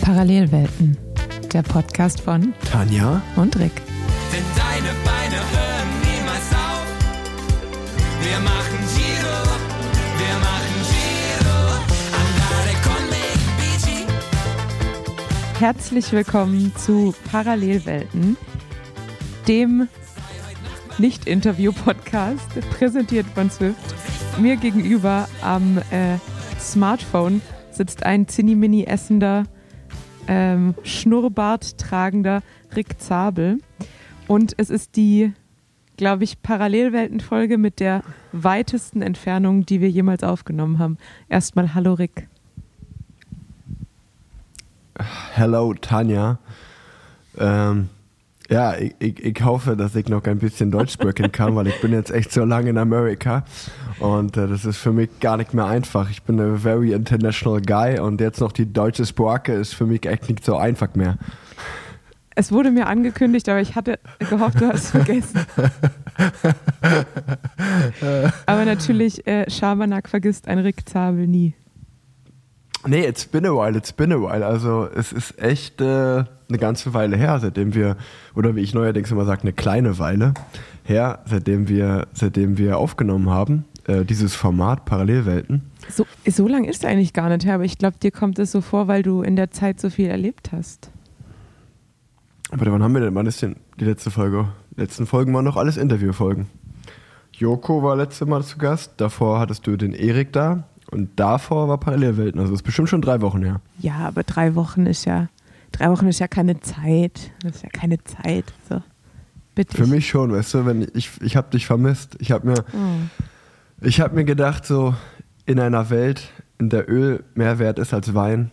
Parallelwelten, der Podcast von Tanja und Rick. Denn deine Beine hören niemals auf. Wir machen Giro, wir machen Giro. Andare con me in bici. Herzlich willkommen zu Parallelwelten, dem Nicht-Interview-Podcast, präsentiert von Swift. Mir gegenüber am äh, Smartphone sitzt ein Zinni-Mini essender, ähm, Schnurrbart tragender Rick Zabel. Und es ist die, glaube ich, Parallelwelten-Folge mit der weitesten Entfernung, die wir jemals aufgenommen haben. Erstmal Hallo Rick. Hello Tanja. Ähm, ja, ich, ich, ich hoffe, dass ich noch ein bisschen Deutsch sprechen kann, weil ich bin jetzt echt so lange in Amerika und äh, das ist für mich gar nicht mehr einfach. Ich bin ein very international guy und jetzt noch die deutsche Sprache ist für mich echt nicht so einfach mehr. Es wurde mir angekündigt, aber ich hatte gehofft, du hast es vergessen. aber natürlich, äh, Schabernack vergisst ein Rick Zabel nie. Nee, it's been a while, it's been a while. Also es ist echt äh, eine ganze Weile her, seitdem wir, oder wie ich neuerdings immer sage, eine kleine Weile her, seitdem wir, seitdem wir aufgenommen haben, äh, dieses Format Parallelwelten. So, so lang ist eigentlich gar nicht her, aber ich glaube, dir kommt es so vor, weil du in der Zeit so viel erlebt hast. Aber wann haben wir denn, wann ist denn die letzte Folge? Die letzten Folgen waren noch alles Interviewfolgen. Joko war letzte Mal zu Gast, davor hattest du den Erik da und davor war Parallelwelten, also das ist bestimmt schon drei Wochen her. Ja, aber drei Wochen ist ja, drei Wochen ist ja keine Zeit. Das ist ja keine Zeit. So. Bitte. Für mich schon, weißt du, wenn ich, ich habe dich vermisst. Ich habe mir, Oh. ich habe mir gedacht, so in einer Welt, in der Öl mehr wert ist als Wein,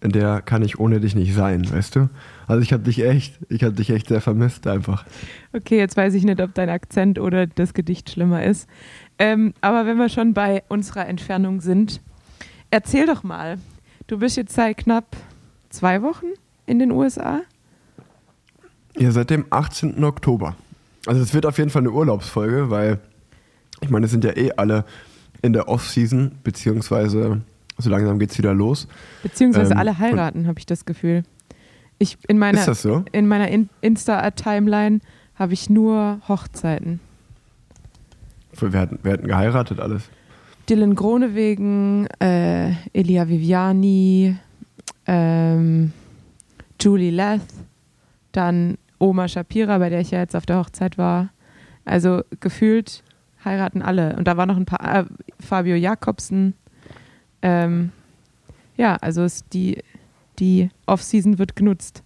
in der kann ich ohne dich nicht sein, weißt du? Also ich habe dich echt, ich habe dich echt sehr vermisst einfach. Okay, jetzt weiß ich nicht, ob dein Akzent oder das Gedicht schlimmer ist. Ähm, aber wenn wir schon bei unserer Entfernung sind, erzähl doch mal. Du bist jetzt seit knapp zwei Wochen in den USA. Ja, seit dem 18. Oktober. Also es wird auf jeden Fall eine Urlaubsfolge, weil ich meine, es sind ja eh alle in der Off-Season, beziehungsweise so langsam geht's wieder los. Beziehungsweise Ähm, alle heiraten, habe ich das Gefühl. Ich, in meiner, Ist das so? in meiner In Insta-Timeline habe ich nur Hochzeiten. Wir hatten, wir hatten geheiratet alles. Dylan Gronewegen, äh, Elia Viviani, ähm, Julie Leth, dann Oma Shapira, bei der ich ja jetzt auf der Hochzeit war. Also gefühlt heiraten alle. Und da war noch ein paar, äh, Fabio Jakobsen. Ähm, ja, also die, die Off-Season wird genutzt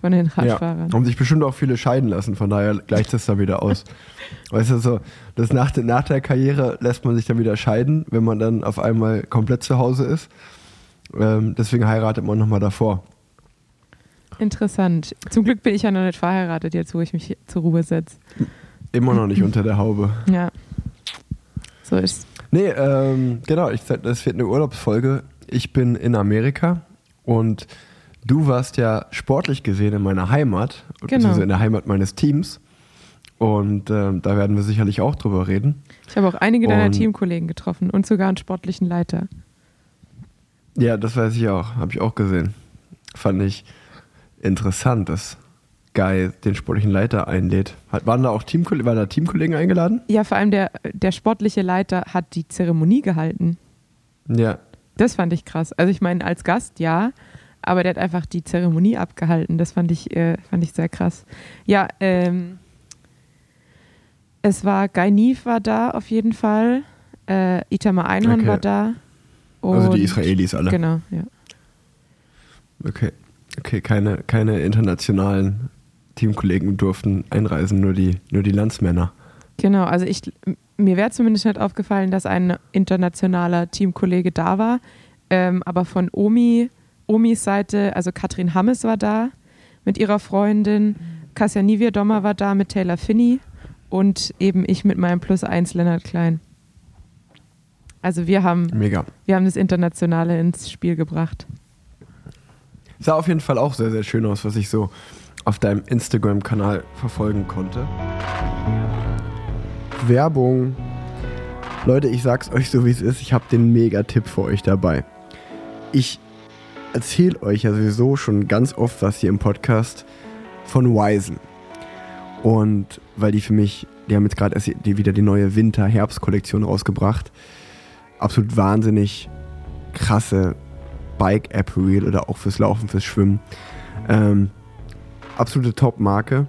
von den Radfahrern. Ja, haben sich bestimmt auch viele scheiden lassen, von daher gleicht es da wieder aus. weißt du, so, das nach, der- nach der Karriere lässt man sich dann wieder scheiden, wenn man dann auf einmal komplett zu Hause ist. Ähm, deswegen heiratet man nochmal davor. Interessant. Zum Glück bin ich ja noch nicht verheiratet, jetzt wo ich mich zur Ruhe setze. Immer noch nicht unter der Haube. Ja. So ist Nee, ähm, genau, ich das wird eine Urlaubsfolge. Ich bin in Amerika und du warst ja sportlich gesehen in meiner Heimat, Genau. beziehungsweise in der Heimat meines Teams. Und ähm, da werden wir sicherlich auch drüber reden. Ich habe auch einige deiner Und- Teamkollegen getroffen und sogar einen sportlichen Leiter. Ja, das weiß ich auch. Habe ich auch gesehen. Fand ich interessant, dass Guy den sportlichen Leiter einlädt. Hat, waren, da auch Teamkollegen, waren da Teamkollegen eingeladen? Ja, vor allem der, der sportliche Leiter hat die Zeremonie gehalten. Ja. Das fand ich krass. Also ich meine, als Gast ja, aber der hat einfach die Zeremonie abgehalten. Das fand ich, äh, fand ich sehr krass. Ja, ähm, es war Guy Nief war da auf jeden Fall. Äh, Itamar Einhorn Okay. war da. Also die Israelis alle. Genau, ja. Okay. Okay, keine, keine internationalen Teamkollegen durften einreisen, nur die, nur die Landsmänner. Genau, also ich, mir wäre zumindest nicht aufgefallen, dass ein internationaler Teamkollege da war. Ähm, aber von Omi, Omis Seite, also Katrin Hammes war da mit ihrer Freundin, Kasja Nivier-Dommer war da mit Taylor Finney und eben ich mit meinem Plus 1 Lennart Klein. Also wir haben, Mega. wir haben das Internationale ins Spiel gebracht. Sah auf jeden Fall auch sehr, sehr schön aus, was ich so auf deinem Instagram-Kanal verfolgen konnte. Werbung. Leute, ich sag's euch so wie es ist, ich habe den Mega-Tipp für euch dabei. ich erzähle euch ja sowieso schon ganz oft was hier im Podcast von Wisen. Und weil die für mich, die haben jetzt gerade erst wieder die neue Winter-Herbst-Kollektion rausgebracht. Absolut wahnsinnig krasse Bike-Apparel oder auch fürs Laufen, fürs Schwimmen. Ähm, absolute Top-Marke.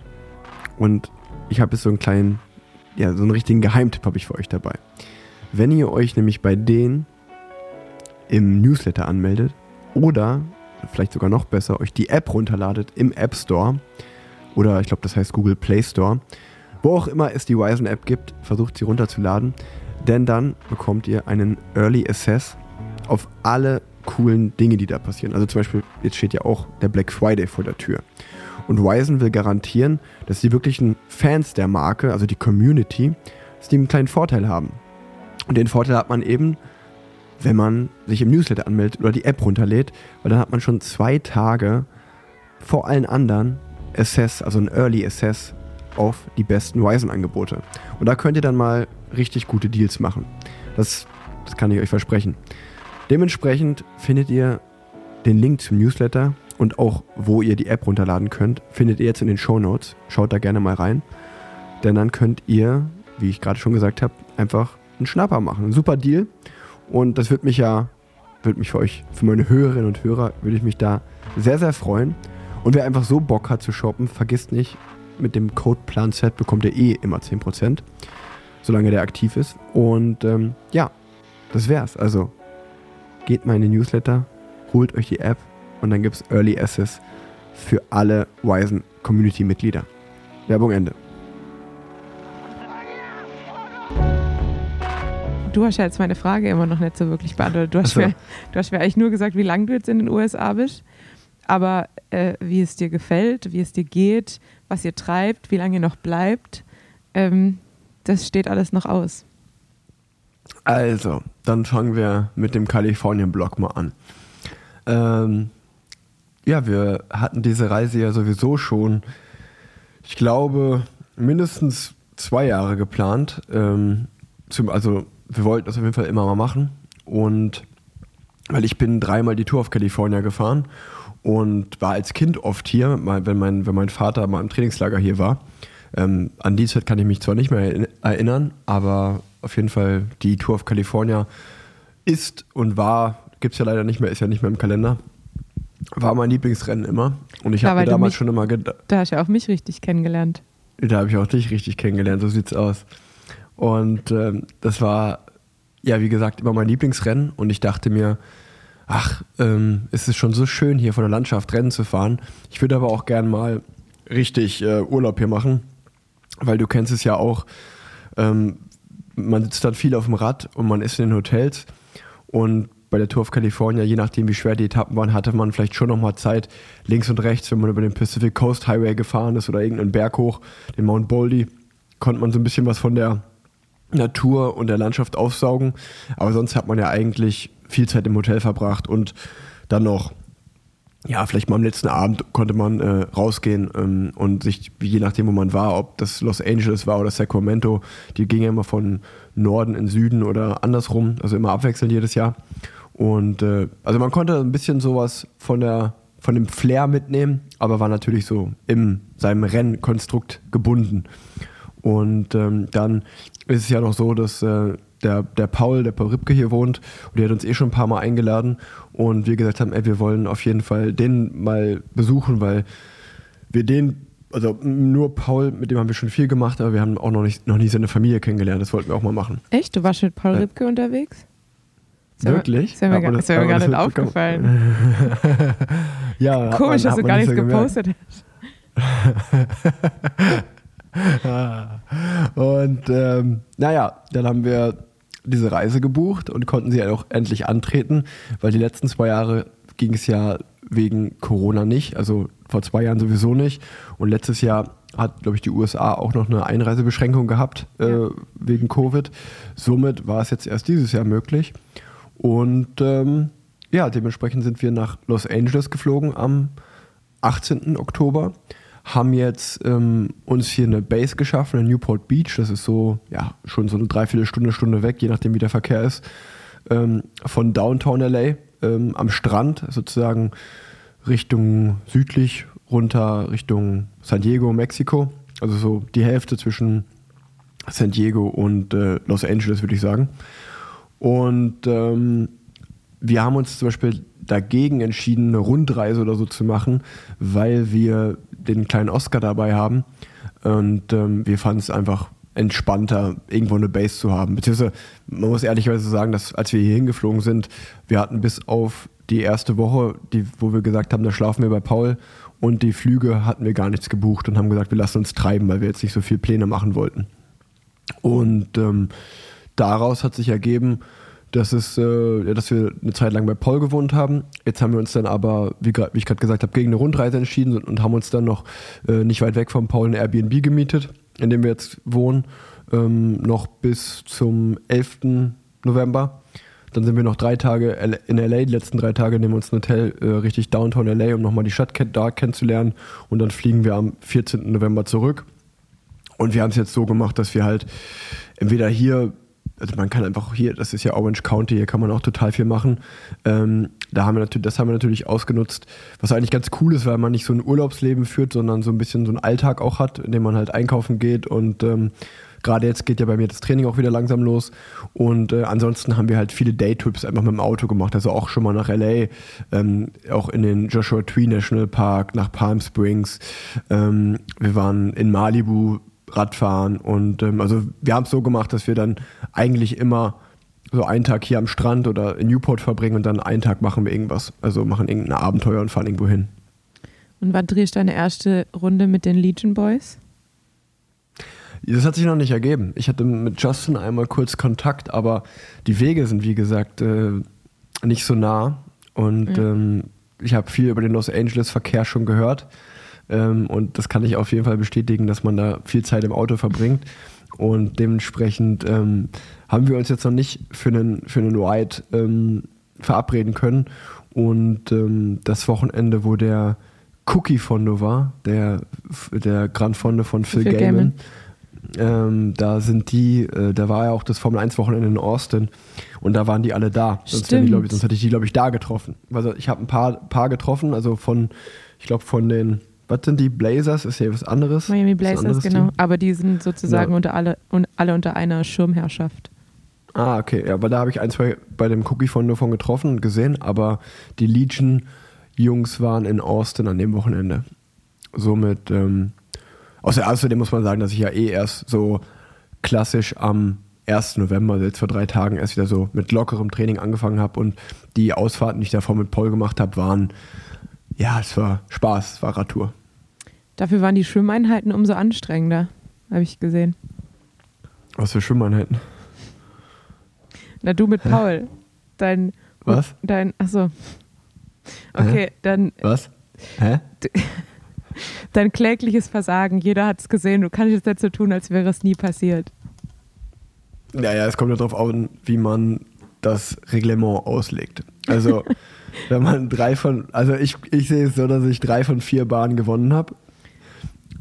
Und ich habe jetzt so einen kleinen, ja, so einen richtigen Geheimtipp habe ich für euch dabei. Wenn ihr euch nämlich bei denen im Newsletter anmeldet oder vielleicht sogar noch besser, euch die App runterladet im App Store oder ich glaube, das heißt Google Play Store, wo auch immer es die Wisen App gibt, versucht sie runterzuladen, denn dann bekommt ihr einen Early Access auf alle coolen Dinge, die da passieren. Also zum Beispiel, jetzt steht ja auch der Black Friday vor der Tür. Und Wisen will garantieren, dass die wirklichen Fans der Marke, also die Community, dass die einen kleinen Vorteil haben. Und den Vorteil hat man eben, wenn man sich im Newsletter anmeldet oder die App runterlädt, weil dann hat man schon zwei Tage vor allen anderen Assess, also ein Early Assess auf die besten Wisen-Angebote. Und da könnt ihr dann mal richtig gute Deals machen. Das, das kann ich euch versprechen. Dementsprechend findet ihr den Link zum Newsletter und auch, wo ihr die App runterladen könnt, findet ihr jetzt in den Show Notes. Schaut da gerne mal rein. Denn dann könnt ihr, wie ich gerade schon gesagt habe, einfach einen Schnapper machen. Ein super Deal. Und das wird mich ja, wird mich für euch, für meine Hörerinnen und Hörer, würde ich mich da sehr, sehr freuen. Und wer einfach so Bock hat zu shoppen, vergisst nicht, mit dem Code PlanZ bekommt ihr eh immer 10%, solange der aktiv ist. Und ähm, ja, das wär's. Also geht mal in den Newsletter, holt euch die App und dann gibt es Early Access für alle Wisen Community-Mitglieder. Werbung Ende. Du hast ja jetzt meine Frage immer noch nicht so wirklich beantwortet. Du hast, so. mir, du hast mir eigentlich nur gesagt, wie lange du jetzt in den USA bist, aber äh, wie es dir gefällt, wie es dir geht, was ihr treibt, wie lange ihr noch bleibt, ähm, das steht alles noch aus. Also, dann fangen wir mit dem Kalifornien-Blog mal an. Ähm, ja, wir hatten diese Reise ja sowieso schon, ich glaube, mindestens zwei Jahre geplant. Ähm, zum, also, wir wollten das auf jeden Fall immer mal machen. Und weil ich bin dreimal die Tour auf California gefahren und war als Kind oft hier, wenn mein, wenn mein Vater mal im Trainingslager hier war. Ähm, an die Zeit kann ich mich zwar nicht mehr erinn- erinnern, aber auf jeden Fall die Tour auf California ist und war, gibt es ja leider nicht mehr, ist ja nicht mehr im Kalender, war mein Lieblingsrennen immer. Und ich Ja, habe mir damals mich- schon immer gedacht, Da hast du ja auch mich richtig kennengelernt. da habe ich auch dich richtig kennengelernt, so sieht's aus. Und ähm, das war, ja, wie gesagt, immer mein Lieblingsrennen. Und ich dachte mir, ach, ähm, es ist schon so schön, hier von der Landschaft Rennen zu fahren. Ich würde aber auch gern mal richtig äh, Urlaub hier machen, weil du kennst es ja auch. Ähm, man sitzt dann viel auf dem Rad und man ist in den Hotels. Und bei der Tour of California, je nachdem wie schwer die Etappen waren, hatte man vielleicht schon noch mal Zeit, links und rechts, wenn man über den Pacific Coast Highway gefahren ist oder irgendeinen Berg hoch, den Mount Baldy, konnte man so ein bisschen was von der Natur und der Landschaft aufsaugen. Aber sonst hat man ja eigentlich viel Zeit im Hotel verbracht und dann noch, ja, vielleicht mal am letzten Abend konnte man äh, rausgehen ähm, und sich, je nachdem, wo man war, ob das Los Angeles war oder Sacramento, die gingen ja immer von Norden in Süden oder andersrum, also immer abwechselnd jedes Jahr. Und äh, also man konnte ein bisschen sowas von der von dem Flair mitnehmen, aber war natürlich so in seinem Rennkonstrukt gebunden. Und ähm, dann ist es ja noch so, dass äh, der, der Paul, der Paul Ripke hier wohnt und der hat uns eh schon ein paar Mal eingeladen und wir gesagt haben, ey, wir wollen auf jeden Fall den mal besuchen, weil wir den, also nur Paul, mit dem haben wir schon viel gemacht, aber wir haben auch noch, nicht, noch nie seine Familie kennengelernt, das wollten wir auch mal machen. Echt? Du warst mit Paul Ja. Ripke unterwegs? Das Wirklich? Das wäre mir, gar- das wär mir gar nicht aufgefallen. ja, Komisch, dass du gar nicht nichts so gepostet hast. Und ähm, naja, dann haben wir diese Reise gebucht und konnten sie auch endlich antreten, weil die letzten zwei Jahre ging es ja wegen Corona nicht, also vor zwei Jahren sowieso nicht. Und letztes Jahr hat, glaube ich, die USA auch noch eine Einreisebeschränkung gehabt äh, wegen Covid. Somit war es jetzt erst dieses Jahr möglich. Und ähm, ja, dementsprechend sind wir nach Los Angeles geflogen am 18. Oktober, haben jetzt ähm, uns hier eine Base geschaffen in Newport Beach. Das ist so, ja, schon so eine Dreiviertelstunde, Stunde weg, je nachdem wie der Verkehr ist, ähm, von Downtown LA. ähm, am Strand, sozusagen Richtung südlich runter Richtung San Diego, Mexiko. Also so die Hälfte zwischen San Diego und äh, Los Angeles, würde ich sagen. Und ähm, wir haben uns zum Beispiel dagegen entschieden, eine Rundreise oder so zu machen, weil wir den kleinen Oscar dabei haben. Und ähm, wir fanden es einfach entspannter, irgendwo eine Base zu haben. Beziehungsweise, man muss ehrlicherweise sagen, dass als wir hier hingeflogen sind, wir hatten bis auf die erste Woche, die, wo wir gesagt haben, da schlafen wir bei Paul und die Flüge hatten wir gar nichts gebucht und haben gesagt, wir lassen uns treiben, weil wir jetzt nicht so viel Pläne machen wollten. Und ähm, daraus hat sich ergeben, dass, es, äh, dass wir eine Zeit lang bei Paul gewohnt haben. Jetzt haben wir uns dann aber, wie, wie ich gerade gesagt habe, gegen eine Rundreise entschieden und, und haben uns dann noch äh, nicht weit weg von Paul ein Airbnb gemietet, in dem wir jetzt wohnen, ähm, noch bis zum 11. November. Dann sind wir noch drei Tage in LA, die letzten drei Tage nehmen wir uns ein Hotel äh, richtig Downtown LA, um nochmal die Stadt da kennenzulernen. Und dann fliegen wir am 14. November zurück. Und wir haben es jetzt so gemacht, dass wir halt entweder hier also man kann einfach hier, das ist ja Orange County, hier kann man auch total viel machen. Ähm, da haben wir natürlich, das haben wir natürlich ausgenutzt, was eigentlich ganz cool ist, weil man nicht so ein Urlaubsleben führt, sondern so ein bisschen so einen Alltag auch hat, in dem man halt einkaufen geht. Und ähm, gerade jetzt geht ja bei mir das Training auch wieder langsam los. Und äh, ansonsten haben wir halt viele Daytrips einfach mit dem Auto gemacht, also auch schon mal nach LA, ähm, auch in den Joshua Tree National Park, nach Palm Springs, ähm, wir waren in Malibu Radfahren. Und ähm, also wir haben es so gemacht, dass wir dann eigentlich immer so einen Tag hier am Strand oder in Newport verbringen und dann einen Tag machen wir irgendwas. Also machen irgendein Abenteuer und fahren irgendwo hin. Und wann drehst du deine erste Runde mit den Legion Boys? Das hat sich noch nicht ergeben. Ich hatte mit Justin einmal kurz Kontakt, aber die Wege sind, wie gesagt, äh, nicht so nah. Und ja. ähm, ich habe viel über den Los Angeles Verkehr schon gehört. Ähm, und das kann ich auf jeden Fall bestätigen, dass man da viel Zeit im Auto verbringt. Und dementsprechend ähm, haben wir uns jetzt noch nicht für einen, für einen Ride ähm, verabreden können. Und ähm, das Wochenende, wo der Cookie Fondo war, der, der Grand Fondo von Phil, Phil Gaiman, ähm, da sind die, äh, da war ja auch das Formel 1 Wochenende in Austin und da waren die alle da. Sonst, die, ich, sonst hätte ich die, glaube ich, da getroffen. Also ich habe ein paar, paar getroffen, also von, ich glaube, von den was sind die Blazers? Ist ja was anderes. Miami Blazers, genau. Team? Aber die sind sozusagen ja. unter alle, un, alle unter einer Schirmherrschaft. Ah, okay. Ja, aber da habe ich ein, zwei bei dem Cookie von davon getroffen und gesehen, aber die Legion-Jungs waren in Austin an dem Wochenende. Somit, ähm, außer, außerdem muss man sagen, dass ich ja eh erst so klassisch am 1. November, also jetzt vor drei Tagen, erst wieder so mit lockerem Training angefangen habe und die Ausfahrten, die ich davor mit Paul gemacht habe, waren ja, es war Spaß, es war Radtour. Dafür waren die Schwimmeinheiten umso anstrengender, habe ich gesehen. Was für Schwimmeinheiten? Na, du mit Paul. Dein. Was? Dein. Achso. Okay, Hä? dann. Was? Hä? Dein klägliches Versagen. Jeder hat es gesehen. Du kannst jetzt nicht so tun, als wäre es nie passiert. Naja, es kommt ja darauf an, wie man das Reglement auslegt. Also. wenn man drei von, also ich, ich sehe es so, dass ich drei von vier Bahnen gewonnen habe.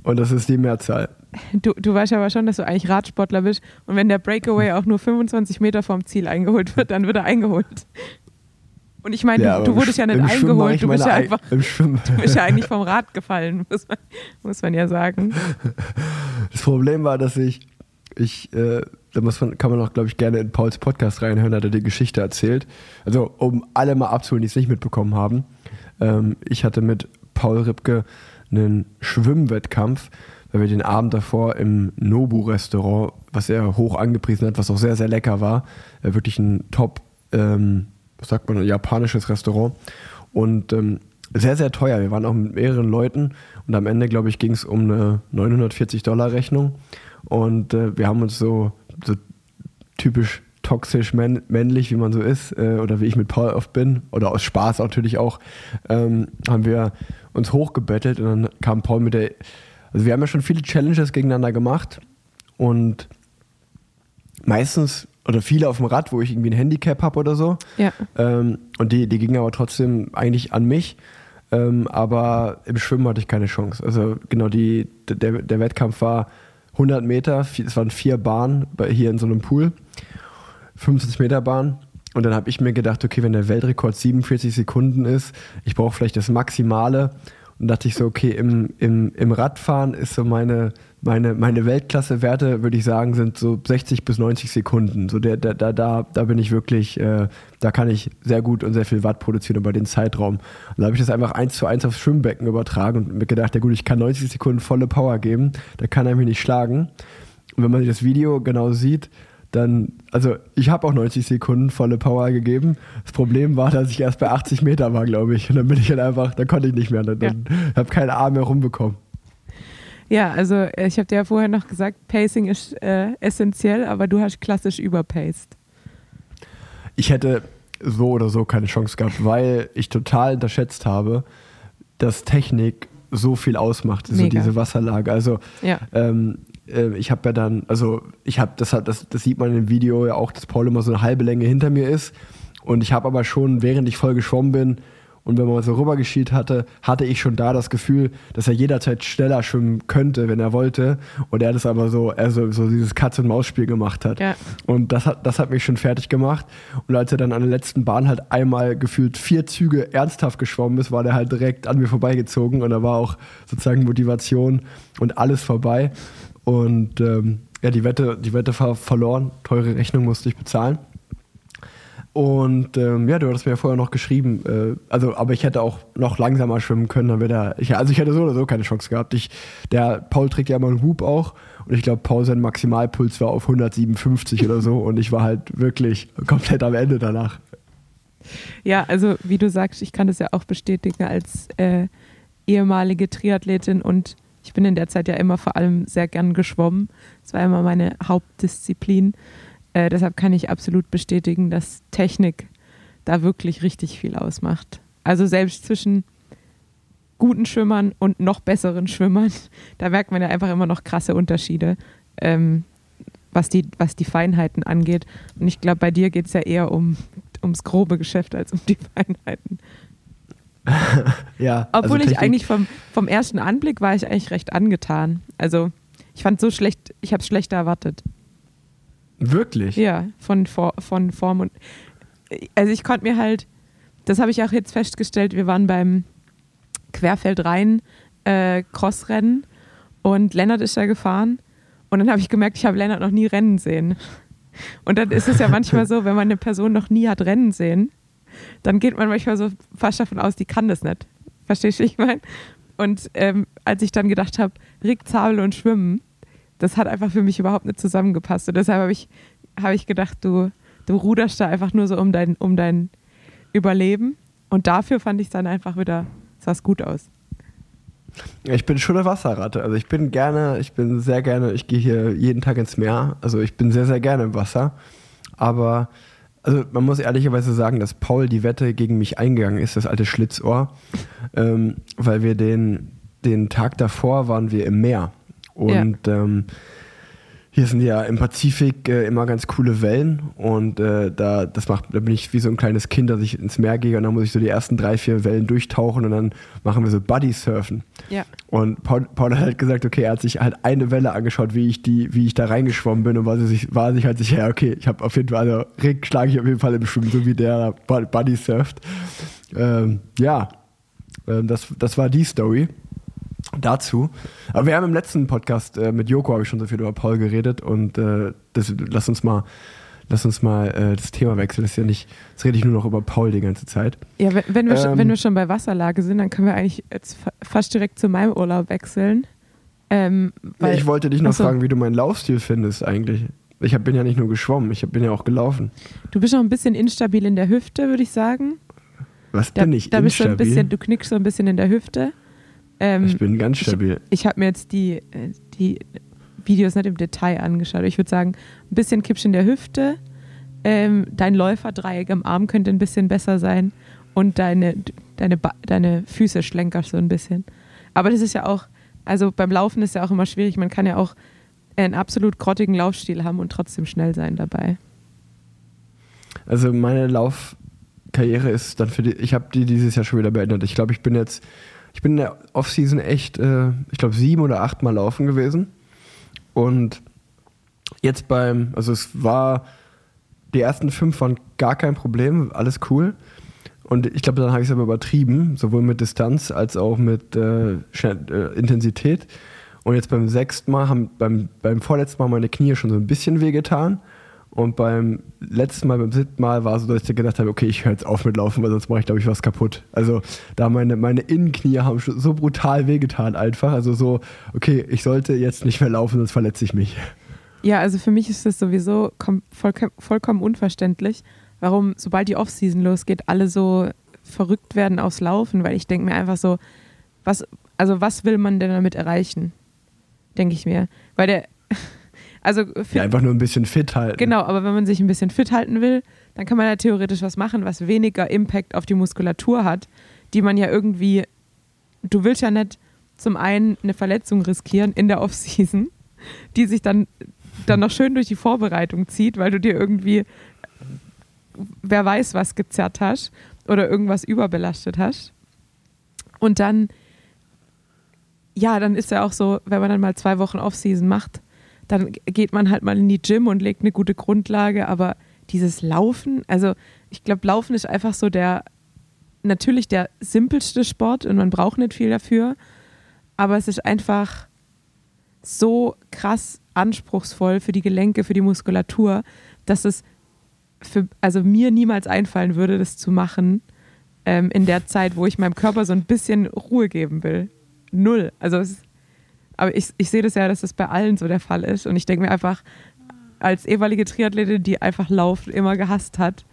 Und das ist die Mehrzahl. Du, du weißt aber schon, dass du eigentlich Radsportler bist. Und wenn der Breakaway auch nur 25 Meter vom Ziel eingeholt wird, dann wird er eingeholt. Und ich meine, ja, du, du, wurdest ja nicht eingeholt, du bist ja einfach, du bist ja eigentlich vom Rad gefallen, muss man, muss man ja sagen. Das Problem war, dass ich, ich äh, da muss man, kann man auch, glaube ich, gerne in Pauls Podcast reinhören, hat er die Geschichte erzählt. Also, um alle mal abzuholen, die es nicht mitbekommen haben. Ähm, ich hatte mit Paul Ripke einen Schwimmwettkampf, weil wir den Abend davor im Nobu-Restaurant, was er hoch angepriesen hat, was auch sehr, sehr lecker war, äh, wirklich ein top, ähm, was sagt man, japanisches Restaurant. Und ähm, sehr, sehr teuer. Wir waren auch mit mehreren Leuten und am Ende, glaube ich, ging es um eine 940 Dollar Rechnung. Und äh, wir haben uns so so typisch toxisch männ männlich, wie man so ist, äh, oder wie ich mit Paul oft bin, oder aus Spaß natürlich auch, ähm, haben wir uns hochgebettelt und dann kam Paul mit der. Also, wir haben ja schon viele Challenges gegeneinander gemacht und meistens oder viele auf dem Rad, wo ich irgendwie ein Handicap habe oder so. Ja. Ähm, und die, die gingen aber trotzdem eigentlich an mich. Ähm, aber im Schwimmen hatte ich keine Chance. Also genau die, der, der Wettkampf war 100 Meter, es waren vier Bahnen hier in so einem Pool, 25 Meter Bahn. Und dann habe ich mir gedacht, okay, wenn der Weltrekord 47 Sekunden ist, ich brauche vielleicht das Maximale. Und dachte ich so, okay, im, im, im Radfahren ist so meine, meine, meine Weltklasse-Werte, würde ich sagen, sind so 60 bis 90 Sekunden. So der, der, da, da, da bin ich wirklich, äh, da kann ich sehr gut und sehr viel Watt produzieren über den Zeitraum. Und da habe ich das einfach eins zu eins aufs Schwimmbecken übertragen und mir gedacht, ja gut, ich kann 90 Sekunden volle Power geben, da kann er mich nicht schlagen. Und wenn man sich das Video genau sieht, dann, also ich habe auch 90 Sekunden volle Power gegeben. Das Problem war, dass ich erst bei 80 Meter war, glaube ich. Und dann bin ich halt einfach, da konnte ich nicht mehr. Dann, ja. habe keinen Arm mehr rumbekommen. Ja, also äh, ich habe dir ja vorher noch gesagt, Pacing ist äh, essentiell, aber du hast klassisch überpaced. Ich hätte so oder so keine Chance gehabt, weil ich total unterschätzt habe, dass Technik so viel ausmacht, so diese Wasserlage. Also ja. ähm, äh, ich habe ja dann, also ich habe, das, das, das sieht man im Video ja auch, dass Paul immer so eine halbe Länge hinter mir ist. Und ich habe aber schon, während ich voll geschwommen bin, und wenn man so rübergeschielt hatte, hatte ich schon da das Gefühl, dass er jederzeit schneller schwimmen könnte, wenn er wollte. Und er das aber so, er so, so dieses Katz-und-Maus-Spiel gemacht hat. Ja. Und das hat, das hat mich schon fertig gemacht. Und als er dann an der letzten Bahn halt einmal gefühlt vier Züge ernsthaft geschwommen ist, war der halt direkt an mir vorbeigezogen. Und da war auch sozusagen Motivation und alles vorbei. Und ähm, ja, die Wette, die Wette war verloren. Teure Rechnung musste ich bezahlen. Und ähm, ja, du hattest mir ja vorher noch geschrieben, äh, also, aber ich hätte auch noch langsamer schwimmen können, dann wäre ich, also ich hätte so oder so keine Chance gehabt. Ich, der Paul trägt ja immer einen Hub auch und ich glaube, Paul sein Maximalpuls war auf 157 oder so und ich war halt wirklich komplett am Ende danach. Ja, also wie du sagst, ich kann das ja auch bestätigen als äh, ehemalige Triathletin und ich bin in der Zeit ja immer vor allem sehr gern geschwommen. Das war immer meine Hauptdisziplin. Äh, deshalb kann ich absolut bestätigen, dass Technik da wirklich richtig viel ausmacht. Also selbst zwischen guten Schwimmern und noch besseren Schwimmern, da merkt man ja einfach immer noch krasse Unterschiede, ähm, was, die, was die Feinheiten angeht. Und ich glaube, bei dir geht es ja eher um, ums grobe Geschäft als um die Feinheiten. ja. Obwohl also ich eigentlich vom, vom ersten Anblick war ich eigentlich recht angetan. Also ich fand so schlecht, ich habe es schlechter erwartet. Wirklich? Ja, von, von Form und. Also ich konnte mir halt, das habe ich auch jetzt festgestellt, wir waren beim Querfeldrhein äh, Crossrennen und Lennart ist da gefahren und dann habe ich gemerkt, ich habe Lennart noch nie rennen sehen. Und dann ist es ja manchmal so, wenn man eine Person noch nie hat rennen sehen, dann geht man manchmal so fast davon aus, die kann das nicht. Verstehst du, ich meine? Und ähm, als ich dann gedacht habe, Rick Zabel und Schwimmen, das hat einfach für mich überhaupt nicht zusammengepasst. Und deshalb habe ich, hab ich gedacht, du, du ruderst da einfach nur so um dein, um dein Überleben. Und dafür fand ich es dann einfach wieder, sah es gut aus. Ich bin schon eine Wasserratte. Also ich bin gerne, ich bin sehr gerne, ich gehe hier jeden Tag ins Meer. Also ich bin sehr, sehr gerne im Wasser. Aber also man muss ehrlicherweise sagen, dass Paul die Wette gegen mich eingegangen ist, das alte Schlitzohr. Ähm, weil wir den, den Tag davor waren wir im Meer. Und ja. ähm, hier sind ja im Pazifik äh, immer ganz coole Wellen und äh, da, das macht, da bin ich wie so ein kleines Kind, dass ich ins Meer gehe und dann muss ich so die ersten drei, vier Wellen durchtauchen und dann machen wir so Buddy-Surfen. Ja. Und Paul, Paul, hat halt gesagt, okay, er hat sich halt eine Welle angeschaut, wie ich die, wie ich da reingeschwommen bin und war sich, war sich halt sicher, okay, ich habe auf jeden Fall, also Rick schlage ich auf jeden Fall im Schwimmen, so wie der Buddy surft. Ähm, ja, ähm, das, das war die Story dazu. Aber wir haben im letzten Podcast äh, mit Joko habe ich schon so viel über Paul geredet und äh, das, lass uns mal lass uns mal äh, das Thema wechseln. Das ist ja nicht, das rede ich nur noch über Paul die ganze Zeit. Ja, wenn, wenn wir, ähm, schon, wenn wir schon bei Wasserlage sind, dann können wir eigentlich jetzt fast direkt zu meinem Urlaub wechseln. Ähm, weil, ich wollte dich noch achso. fragen, wie du meinen Laufstil findest eigentlich. Ich hab, bin ja nicht nur geschwommen, ich bin ja auch gelaufen. Du bist noch ein bisschen instabil in der Hüfte, würde ich sagen. Was da, bin ich da instabil? Bist du, ein bisschen, du knickst so ein bisschen in der Hüfte. Ähm, ich bin ganz stabil. Ich, ich habe mir jetzt die, äh, die Videos nicht im Detail angeschaut. Ich würde sagen, ein bisschen Kippsch in der Hüfte. Ähm, dein Läuferdreieck am Arm könnte ein bisschen besser sein. Und deine, deine, deine Füße schlenkerst so ein bisschen. Aber das ist ja auch, also beim Laufen ist ja auch immer schwierig. Man kann ja auch einen absolut grottigen Laufstil haben und trotzdem schnell sein dabei. Also meine Laufkarriere ist dann für die, ich habe die dieses Jahr schon wieder beendet. Ich glaube, ich bin jetzt ich bin in der Offseason echt, äh, ich glaube, sieben oder acht Mal laufen gewesen. Und jetzt beim, also es war die ersten fünf waren gar kein Problem, alles cool. Und ich glaube, dann habe ich es aber übertrieben, sowohl mit Distanz als auch mit äh, äh, Intensität. Und jetzt beim sechsten Mal haben beim, beim vorletzten Mal meine Knie schon so ein bisschen wehgetan. Und beim letzten Mal, beim siebten Mal war es so, dass ich gedacht habe, okay, ich höre jetzt auf mit Laufen, weil sonst mache ich, glaube ich, was kaputt. Also da meine, meine Innenknie haben schon so brutal wehgetan einfach. Also so, okay, ich sollte jetzt nicht mehr laufen, sonst verletze ich mich. Ja, also für mich ist das sowieso kom- vollkom- vollkommen unverständlich, warum, sobald die Offseason losgeht, alle so verrückt werden aufs Laufen, weil ich denke mir einfach so, was, also was will man denn damit erreichen? Denke ich mir. Weil der, also Ja, einfach nur ein bisschen fit halten. Genau, aber wenn man sich ein bisschen fit halten will, dann kann man ja theoretisch was machen, was weniger Impact auf die Muskulatur hat, die man ja irgendwie, du willst ja nicht zum einen eine Verletzung riskieren in der Offseason, die sich dann, dann noch schön durch die Vorbereitung zieht, weil du dir irgendwie, wer weiß was gezerrt hast oder irgendwas überbelastet hast. Und dann, ja, dann ist ja auch so, wenn man dann mal zwei Wochen Offseason macht, dann geht man halt mal in die Gym und legt eine gute Grundlage, aber dieses Laufen, also ich glaube, Laufen ist einfach so der, natürlich der simpelste Sport und man braucht nicht viel dafür, aber es ist einfach so krass anspruchsvoll für die Gelenke, für die Muskulatur, dass es für, also mir niemals einfallen würde, das zu machen ähm, in der Zeit, wo ich meinem Körper so ein bisschen Ruhe geben will. Null. Also es, aber ich, ich sehe das ja, dass das bei allen so der Fall ist. Und ich denke mir einfach, als ehemalige Triathletin, die einfach Laufen immer gehasst hat,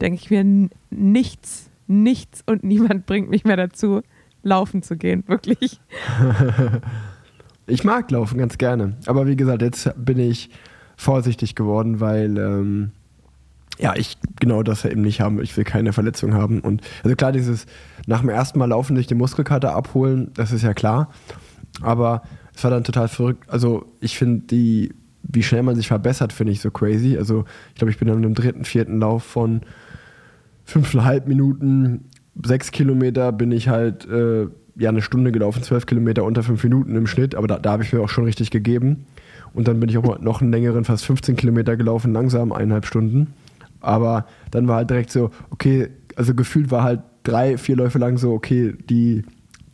denke ich mir, nichts, nichts und niemand bringt mich mehr dazu, laufen zu gehen. Wirklich. Ich mag Laufen ganz gerne. Aber wie gesagt, jetzt bin ich vorsichtig geworden, weil ähm, ja, ich genau das eben nicht haben. Ich will keine Verletzung haben. Und also klar, dieses nach dem ersten Mal laufen sich die Muskelkater abholen, das ist ja klar. Aber es war dann total verrückt. Also ich finde die, wie schnell man sich verbessert, finde ich so crazy. Also ich glaube, ich bin dann im dritten, vierten Lauf von fünfeinhalb Minuten, sechs Kilometer bin ich halt äh, ja eine Stunde gelaufen, zwölf Kilometer unter fünf Minuten im Schnitt, aber da, da habe ich mir auch schon richtig gegeben. Und dann bin ich auch noch einen längeren, fast 15 Kilometer gelaufen, langsam, eineinhalb Stunden. Aber dann war halt direkt so, okay, also gefühlt war halt drei, vier Läufe lang so, okay, die,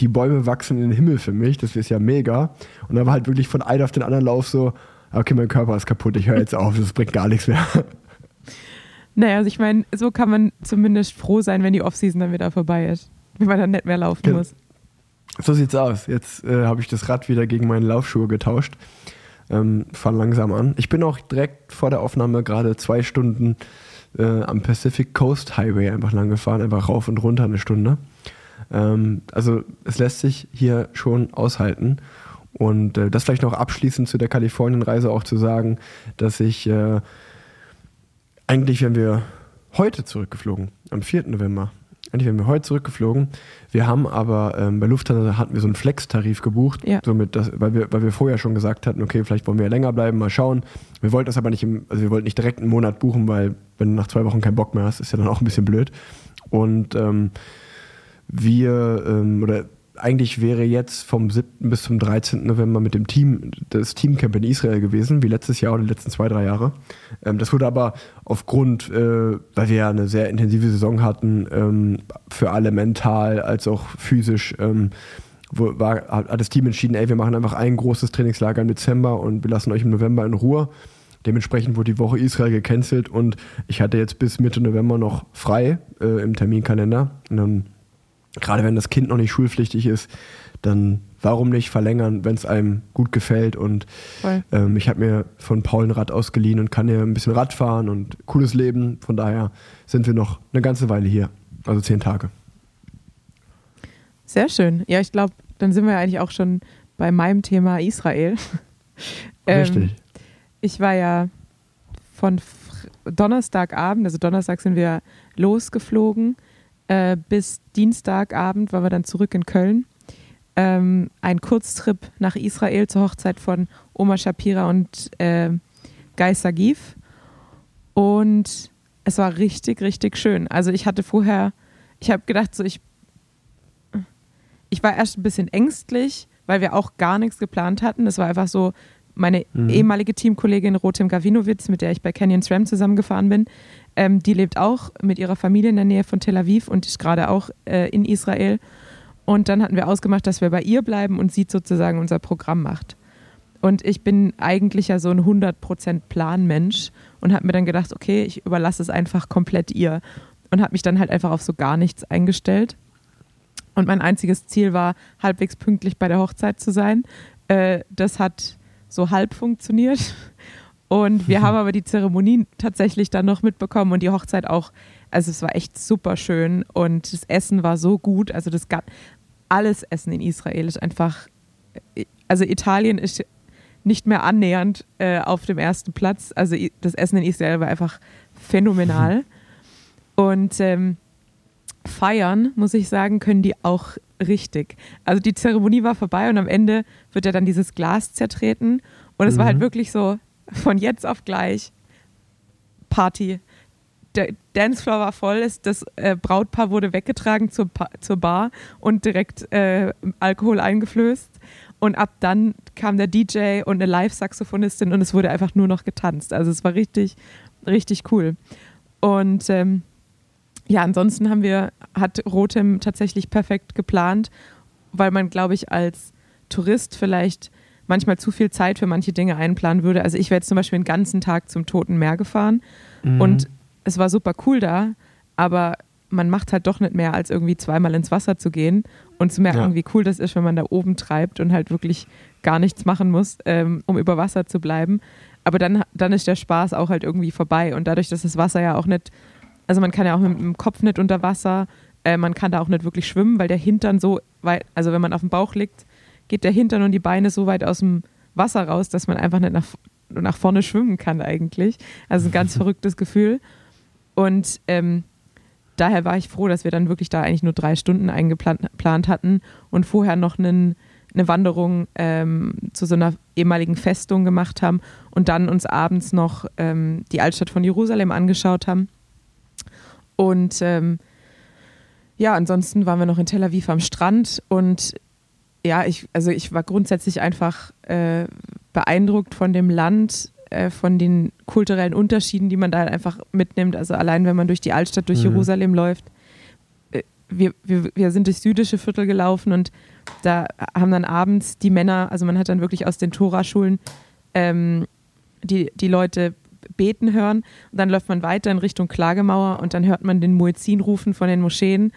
die Bäume wachsen in den Himmel für mich, das ist ja mega. Und dann war halt wirklich von einem auf den anderen Lauf so, okay, mein Körper ist kaputt, ich höre jetzt auf, das bringt gar nichts mehr. Naja, also ich meine, so kann man zumindest froh sein, wenn die Offseason dann wieder vorbei ist. Wenn man dann nicht mehr laufen Genau. muss. So sieht's aus. Jetzt äh, habe ich das Rad wieder gegen meine Laufschuhe getauscht. Ähm, fahren langsam an. Ich bin auch direkt vor der Aufnahme gerade zwei Stunden äh, am Pacific Coast Highway einfach lang gefahren, einfach rauf und runter eine Stunde. Ähm, also es lässt sich hier schon aushalten. Und äh, das vielleicht noch abschließend zu der Kalifornien-Reise auch zu sagen, dass ich äh, eigentlich wären wir heute zurückgeflogen, am 4. November. Eigentlich wären wir heute zurückgeflogen. Wir haben aber ähm, bei Lufthansa hatten wir so einen Flex-Tarif gebucht, Ja. somit das, weil, wir, weil wir vorher schon gesagt hatten, okay, vielleicht wollen wir ja länger bleiben, mal schauen. Wir wollten das aber nicht, im, also wir wollten nicht direkt einen Monat buchen, weil wenn du nach zwei Wochen keinen Bock mehr hast, ist ja dann auch ein bisschen blöd. Und ähm, wir, ähm, oder eigentlich wäre jetzt vom 7. bis zum 13. November mit dem Team, das Teamcamp in Israel gewesen, wie letztes Jahr oder die letzten zwei, drei Jahre. Ähm, das wurde aber aufgrund, äh, weil wir ja eine sehr intensive Saison hatten, ähm, für alle mental als auch physisch, ähm, war, hat hat das Team entschieden, ey, wir machen einfach ein großes Trainingslager im Dezember und wir lassen euch im November in Ruhe. Dementsprechend wurde die Woche Israel gecancelt und ich hatte jetzt bis Mitte November noch frei äh, im Terminkalender. Und dann gerade wenn das Kind noch nicht schulpflichtig ist, dann warum nicht verlängern, wenn es einem gut gefällt. Und ähm, ich habe mir von Paul ein Rad ausgeliehen und kann hier ein bisschen Rad fahren und cooles Leben. Von daher sind wir noch eine ganze Weile hier, also zehn Tage. Sehr schön. Ja, ich glaube, dann sind wir ja eigentlich auch schon bei meinem Thema Israel. Ähm, Richtig. ich war ja von Donnerstagabend, also Donnerstag sind wir losgeflogen, äh, bis Dienstagabend waren wir dann zurück in Köln. Ähm, ein Kurztrip nach Israel zur Hochzeit von Oma Shapira und äh, Guy Sagif. Und es war richtig, richtig schön. Also ich hatte vorher, ich habe gedacht, so ich, ich war erst ein bisschen ängstlich, weil wir auch gar nichts geplant hatten. Es war einfach so, meine Mhm. ehemalige Teamkollegin Rotem Gavinovic, mit der ich bei Canyon SRAM zusammengefahren bin, ähm, die lebt auch mit ihrer Familie in der Nähe von Tel Aviv und ist gerade auch äh, in Israel. Und dann hatten wir ausgemacht, dass wir bei ihr bleiben und sie sozusagen unser Programm macht. Und ich bin eigentlich ja so ein 100% Planmensch und habe mir dann gedacht, okay, ich überlasse es einfach komplett ihr. Und habe mich dann halt einfach auf so gar nichts eingestellt. Und mein einziges Ziel war, halbwegs pünktlich bei der Hochzeit zu sein. Äh, das hat so halb funktioniert. Und wir haben aber die Zeremonie tatsächlich dann noch mitbekommen und die Hochzeit auch. Also es war echt super schön und das Essen war so gut. Also das ga- alles Essen in Israel ist einfach. Also Italien ist nicht mehr annähernd äh, auf dem ersten Platz. Also das Essen in Israel war einfach phänomenal. Und ähm, feiern, muss ich sagen, können die auch richtig. Also die Zeremonie war vorbei und am Ende wird ja dann dieses Glas zertreten. Und es war halt Mhm. wirklich so, von jetzt auf gleich Party. Der Dancefloor war voll, es- das äh, Brautpaar wurde weggetragen zur, Pa- zur Bar und direkt äh, Alkohol eingeflößt. Und ab dann kam der DJ und eine Live-Saxophonistin und es wurde einfach nur noch getanzt. Also es war richtig, richtig cool. Und ähm, ja, ansonsten haben wir, hat Rotem tatsächlich perfekt geplant, weil man, glaube ich, als Tourist vielleicht manchmal zu viel Zeit für manche Dinge einplanen würde. Also ich wäre jetzt zum Beispiel den ganzen Tag zum Toten Meer gefahren Mhm. und es war super cool da, aber man macht halt doch nicht mehr, als irgendwie zweimal ins Wasser zu gehen und zu merken, Ja. wie cool das ist, wenn man da oben treibt und halt wirklich gar nichts machen muss, ähm, um über Wasser zu bleiben. Aber dann, dann ist der Spaß auch halt irgendwie vorbei. Und dadurch, dass das Wasser ja auch nicht, also man kann ja auch mit dem Kopf nicht unter Wasser, äh, man kann da auch nicht wirklich schwimmen, weil der Hintern so weit, also wenn man auf dem Bauch liegt, geht der Hintern und die Beine so weit aus dem Wasser raus, dass man einfach nicht nach, nach vorne schwimmen kann eigentlich. Also ein ganz verrücktes Gefühl. Und ähm, daher war ich froh, dass wir dann wirklich da eigentlich nur drei Stunden eingeplant geplant hatten und vorher noch einen, eine Wanderung ähm, zu so einer ehemaligen Festung gemacht haben und dann uns abends noch ähm, die Altstadt von Jerusalem angeschaut haben. Und ähm, ja, ansonsten waren wir noch in Tel Aviv am Strand und ja, ich, also ich war grundsätzlich einfach äh, beeindruckt von dem Land, äh, von den kulturellen Unterschieden, die man da einfach mitnimmt. Also allein wenn man durch die Altstadt, durch Mhm. Jerusalem läuft. Äh, wir, wir, wir sind durchs jüdische Viertel gelaufen und da haben dann abends die Männer, also man hat dann wirklich aus den Toraschulen ähm, die, die Leute beten hören und dann läuft man weiter in Richtung Klagemauer und dann hört man den Muezzin rufen von den Moscheen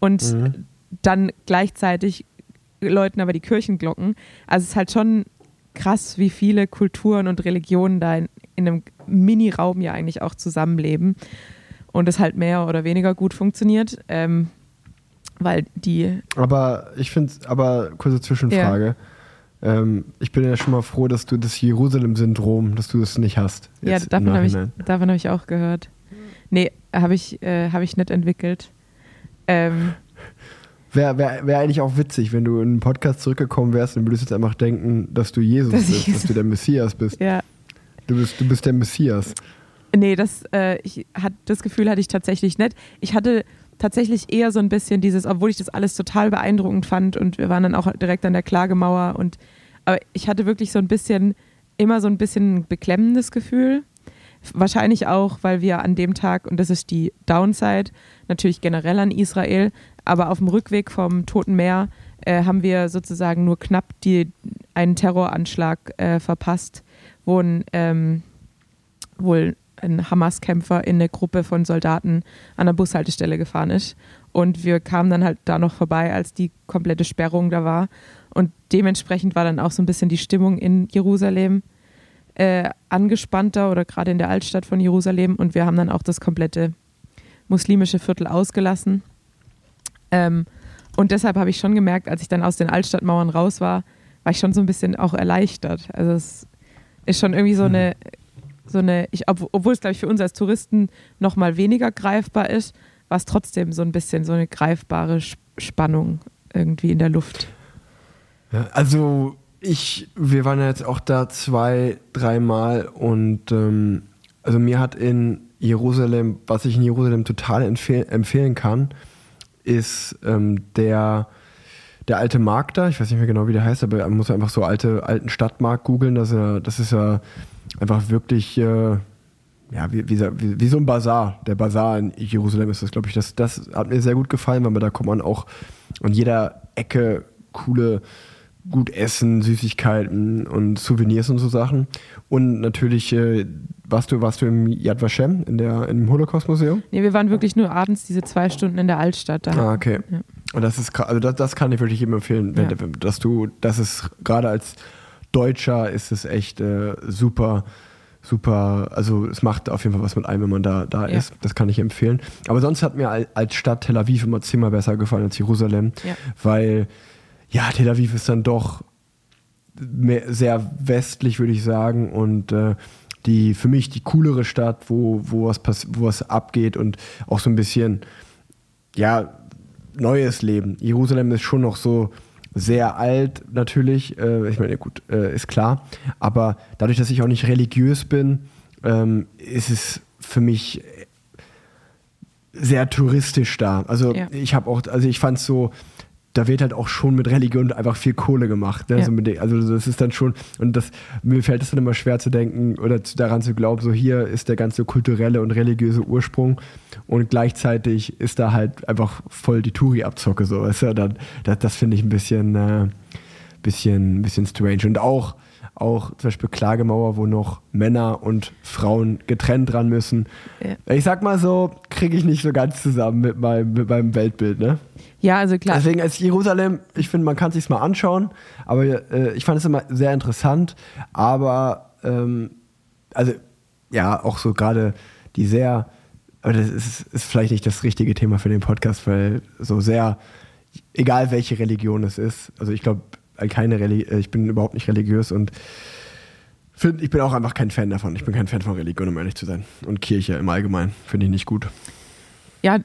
und Mhm. dann gleichzeitig läuten aber die Kirchenglocken. Also es ist halt schon krass, wie viele Kulturen und Religionen da in, in einem Mini-Raum ja eigentlich auch zusammenleben und es halt mehr oder weniger gut funktioniert, ähm, weil die Aber ich finde, aber kurze Zwischenfrage. Ähm, ich bin ja schon mal froh, dass du das Jerusalem-Syndrom, dass du das nicht hast. Ja, davon habe ich, davon hab ich auch gehört. Nee, habe ich, äh, hab ich nicht entwickelt. Ähm, Wäre wär, wär eigentlich auch witzig, wenn du in einen Podcast zurückgekommen wärst und würdest jetzt einfach denken, dass du Jesus Dass bist, dass du der Messias bist. ja, Du bist, du bist der Messias. nee, das, äh, ich, hat, das Gefühl hatte ich tatsächlich nicht. Ich hatte tatsächlich eher so ein bisschen dieses, obwohl ich das alles total beeindruckend fand und wir waren dann auch direkt an der Klagemauer und aber ich hatte wirklich so ein bisschen, immer so ein bisschen ein beklemmendes Gefühl. Wahrscheinlich auch, weil wir an dem Tag, und das ist die Downside, natürlich generell an Israel, aber auf dem Rückweg vom Toten Meer äh, haben wir sozusagen nur knapp die, einen Terroranschlag äh, verpasst, wo ein, ähm, wohl ein Hamas-Kämpfer in eine Gruppe von Soldaten an der Bushaltestelle gefahren ist. Und wir kamen dann halt da noch vorbei, als die komplette Sperrung da war. Und dementsprechend war dann auch so ein bisschen die Stimmung in Jerusalem äh, angespannter oder gerade in der Altstadt von Jerusalem. Und wir haben dann auch das komplette muslimische Viertel ausgelassen. Ähm, und deshalb habe ich schon gemerkt, als ich dann aus den Altstadtmauern raus war, war ich schon so ein bisschen auch erleichtert. Also es ist schon irgendwie so eine, so eine, ich, ob, obwohl es, glaube ich, für uns als Touristen noch mal weniger greifbar ist, war es trotzdem so ein bisschen so eine greifbare Sp- Spannung irgendwie in der Luft. Ja, also ich, wir waren ja jetzt auch da zwei, dreimal und ähm, also mir hat in Jerusalem, was ich in Jerusalem total empfehl empfehlen kann, ist ähm, der, der alte Markt da, ich weiß nicht mehr genau, wie der heißt, aber man muss einfach so alte, alten Stadtmarkt googeln. Das, ist ja- das ist ja einfach wirklich, äh, ja, wie, wie, wie, wie so ein Bazar. Der Bazar in Jerusalem ist das, glaube ich. Das, das hat mir sehr gut gefallen, weil man da kommt man auch an jeder Ecke coole, gut essen, Süßigkeiten und Souvenirs und so Sachen. Und natürlich, äh, warst du, warst du im Yad Vashem, in der, im Holocaust-Museum? Nee, wir waren wirklich nur abends diese zwei Stunden in der Altstadt da. Ah, okay. Ja. Und das ist, also das, das kann ich wirklich jedem empfehlen, wenn, Ja. dass du, das ist gerade als Deutscher ist es echt äh, super, super, also es macht auf jeden Fall was mit einem, wenn man da, da Ja. ist. Das kann ich empfehlen. Aber sonst hat mir al- als Stadt Tel Aviv immer zehnmal besser gefallen als Jerusalem, Ja. weil ja, Tel Aviv ist dann doch mehr, sehr westlich, würde ich sagen, und äh, die für mich die coolere Stadt, wo, wo, was pass wo was abgeht und auch so ein bisschen, ja, neues Leben. Jerusalem ist schon noch so sehr alt, natürlich. Äh, ich meine, gut, äh, ist klar. Aber dadurch, dass ich auch nicht religiös bin, ähm, ist es für mich sehr touristisch da. Also Ja. ich habe auch, also ich fand es so, da wird halt auch schon mit Religion einfach viel Kohle gemacht. Ne? Ja. So mit also das ist dann schon, und das, mir fällt es dann immer schwer zu denken oder daran zu glauben, so hier ist der ganze kulturelle und religiöse Ursprung und gleichzeitig ist da halt einfach voll die Touri-Abzocke so. Weißt du? dann, das das finde ich ein bisschen, äh, bisschen, bisschen strange. Und auch, auch zum Beispiel Klagemauer, wo noch Männer und Frauen getrennt dran müssen. Ja. Ich sag mal so, kriege ich nicht so ganz zusammen mit meinem, mit meinem Weltbild, ne? Ja, also klar. Deswegen als Jerusalem, ich finde, man kann es sich mal anschauen, aber äh, ich fand es immer sehr interessant, aber ähm, also ja, auch so gerade die sehr, aber das ist, ist vielleicht nicht das richtige Thema für den Podcast, weil so sehr, egal welche Religion es ist, also ich glaube, keine Reli äh, ich bin überhaupt nicht religiös und find, ich bin auch einfach kein Fan davon. Ich bin kein Fan von Religion, um ehrlich zu sein. Und Kirche im Allgemeinen finde ich nicht gut. Ja,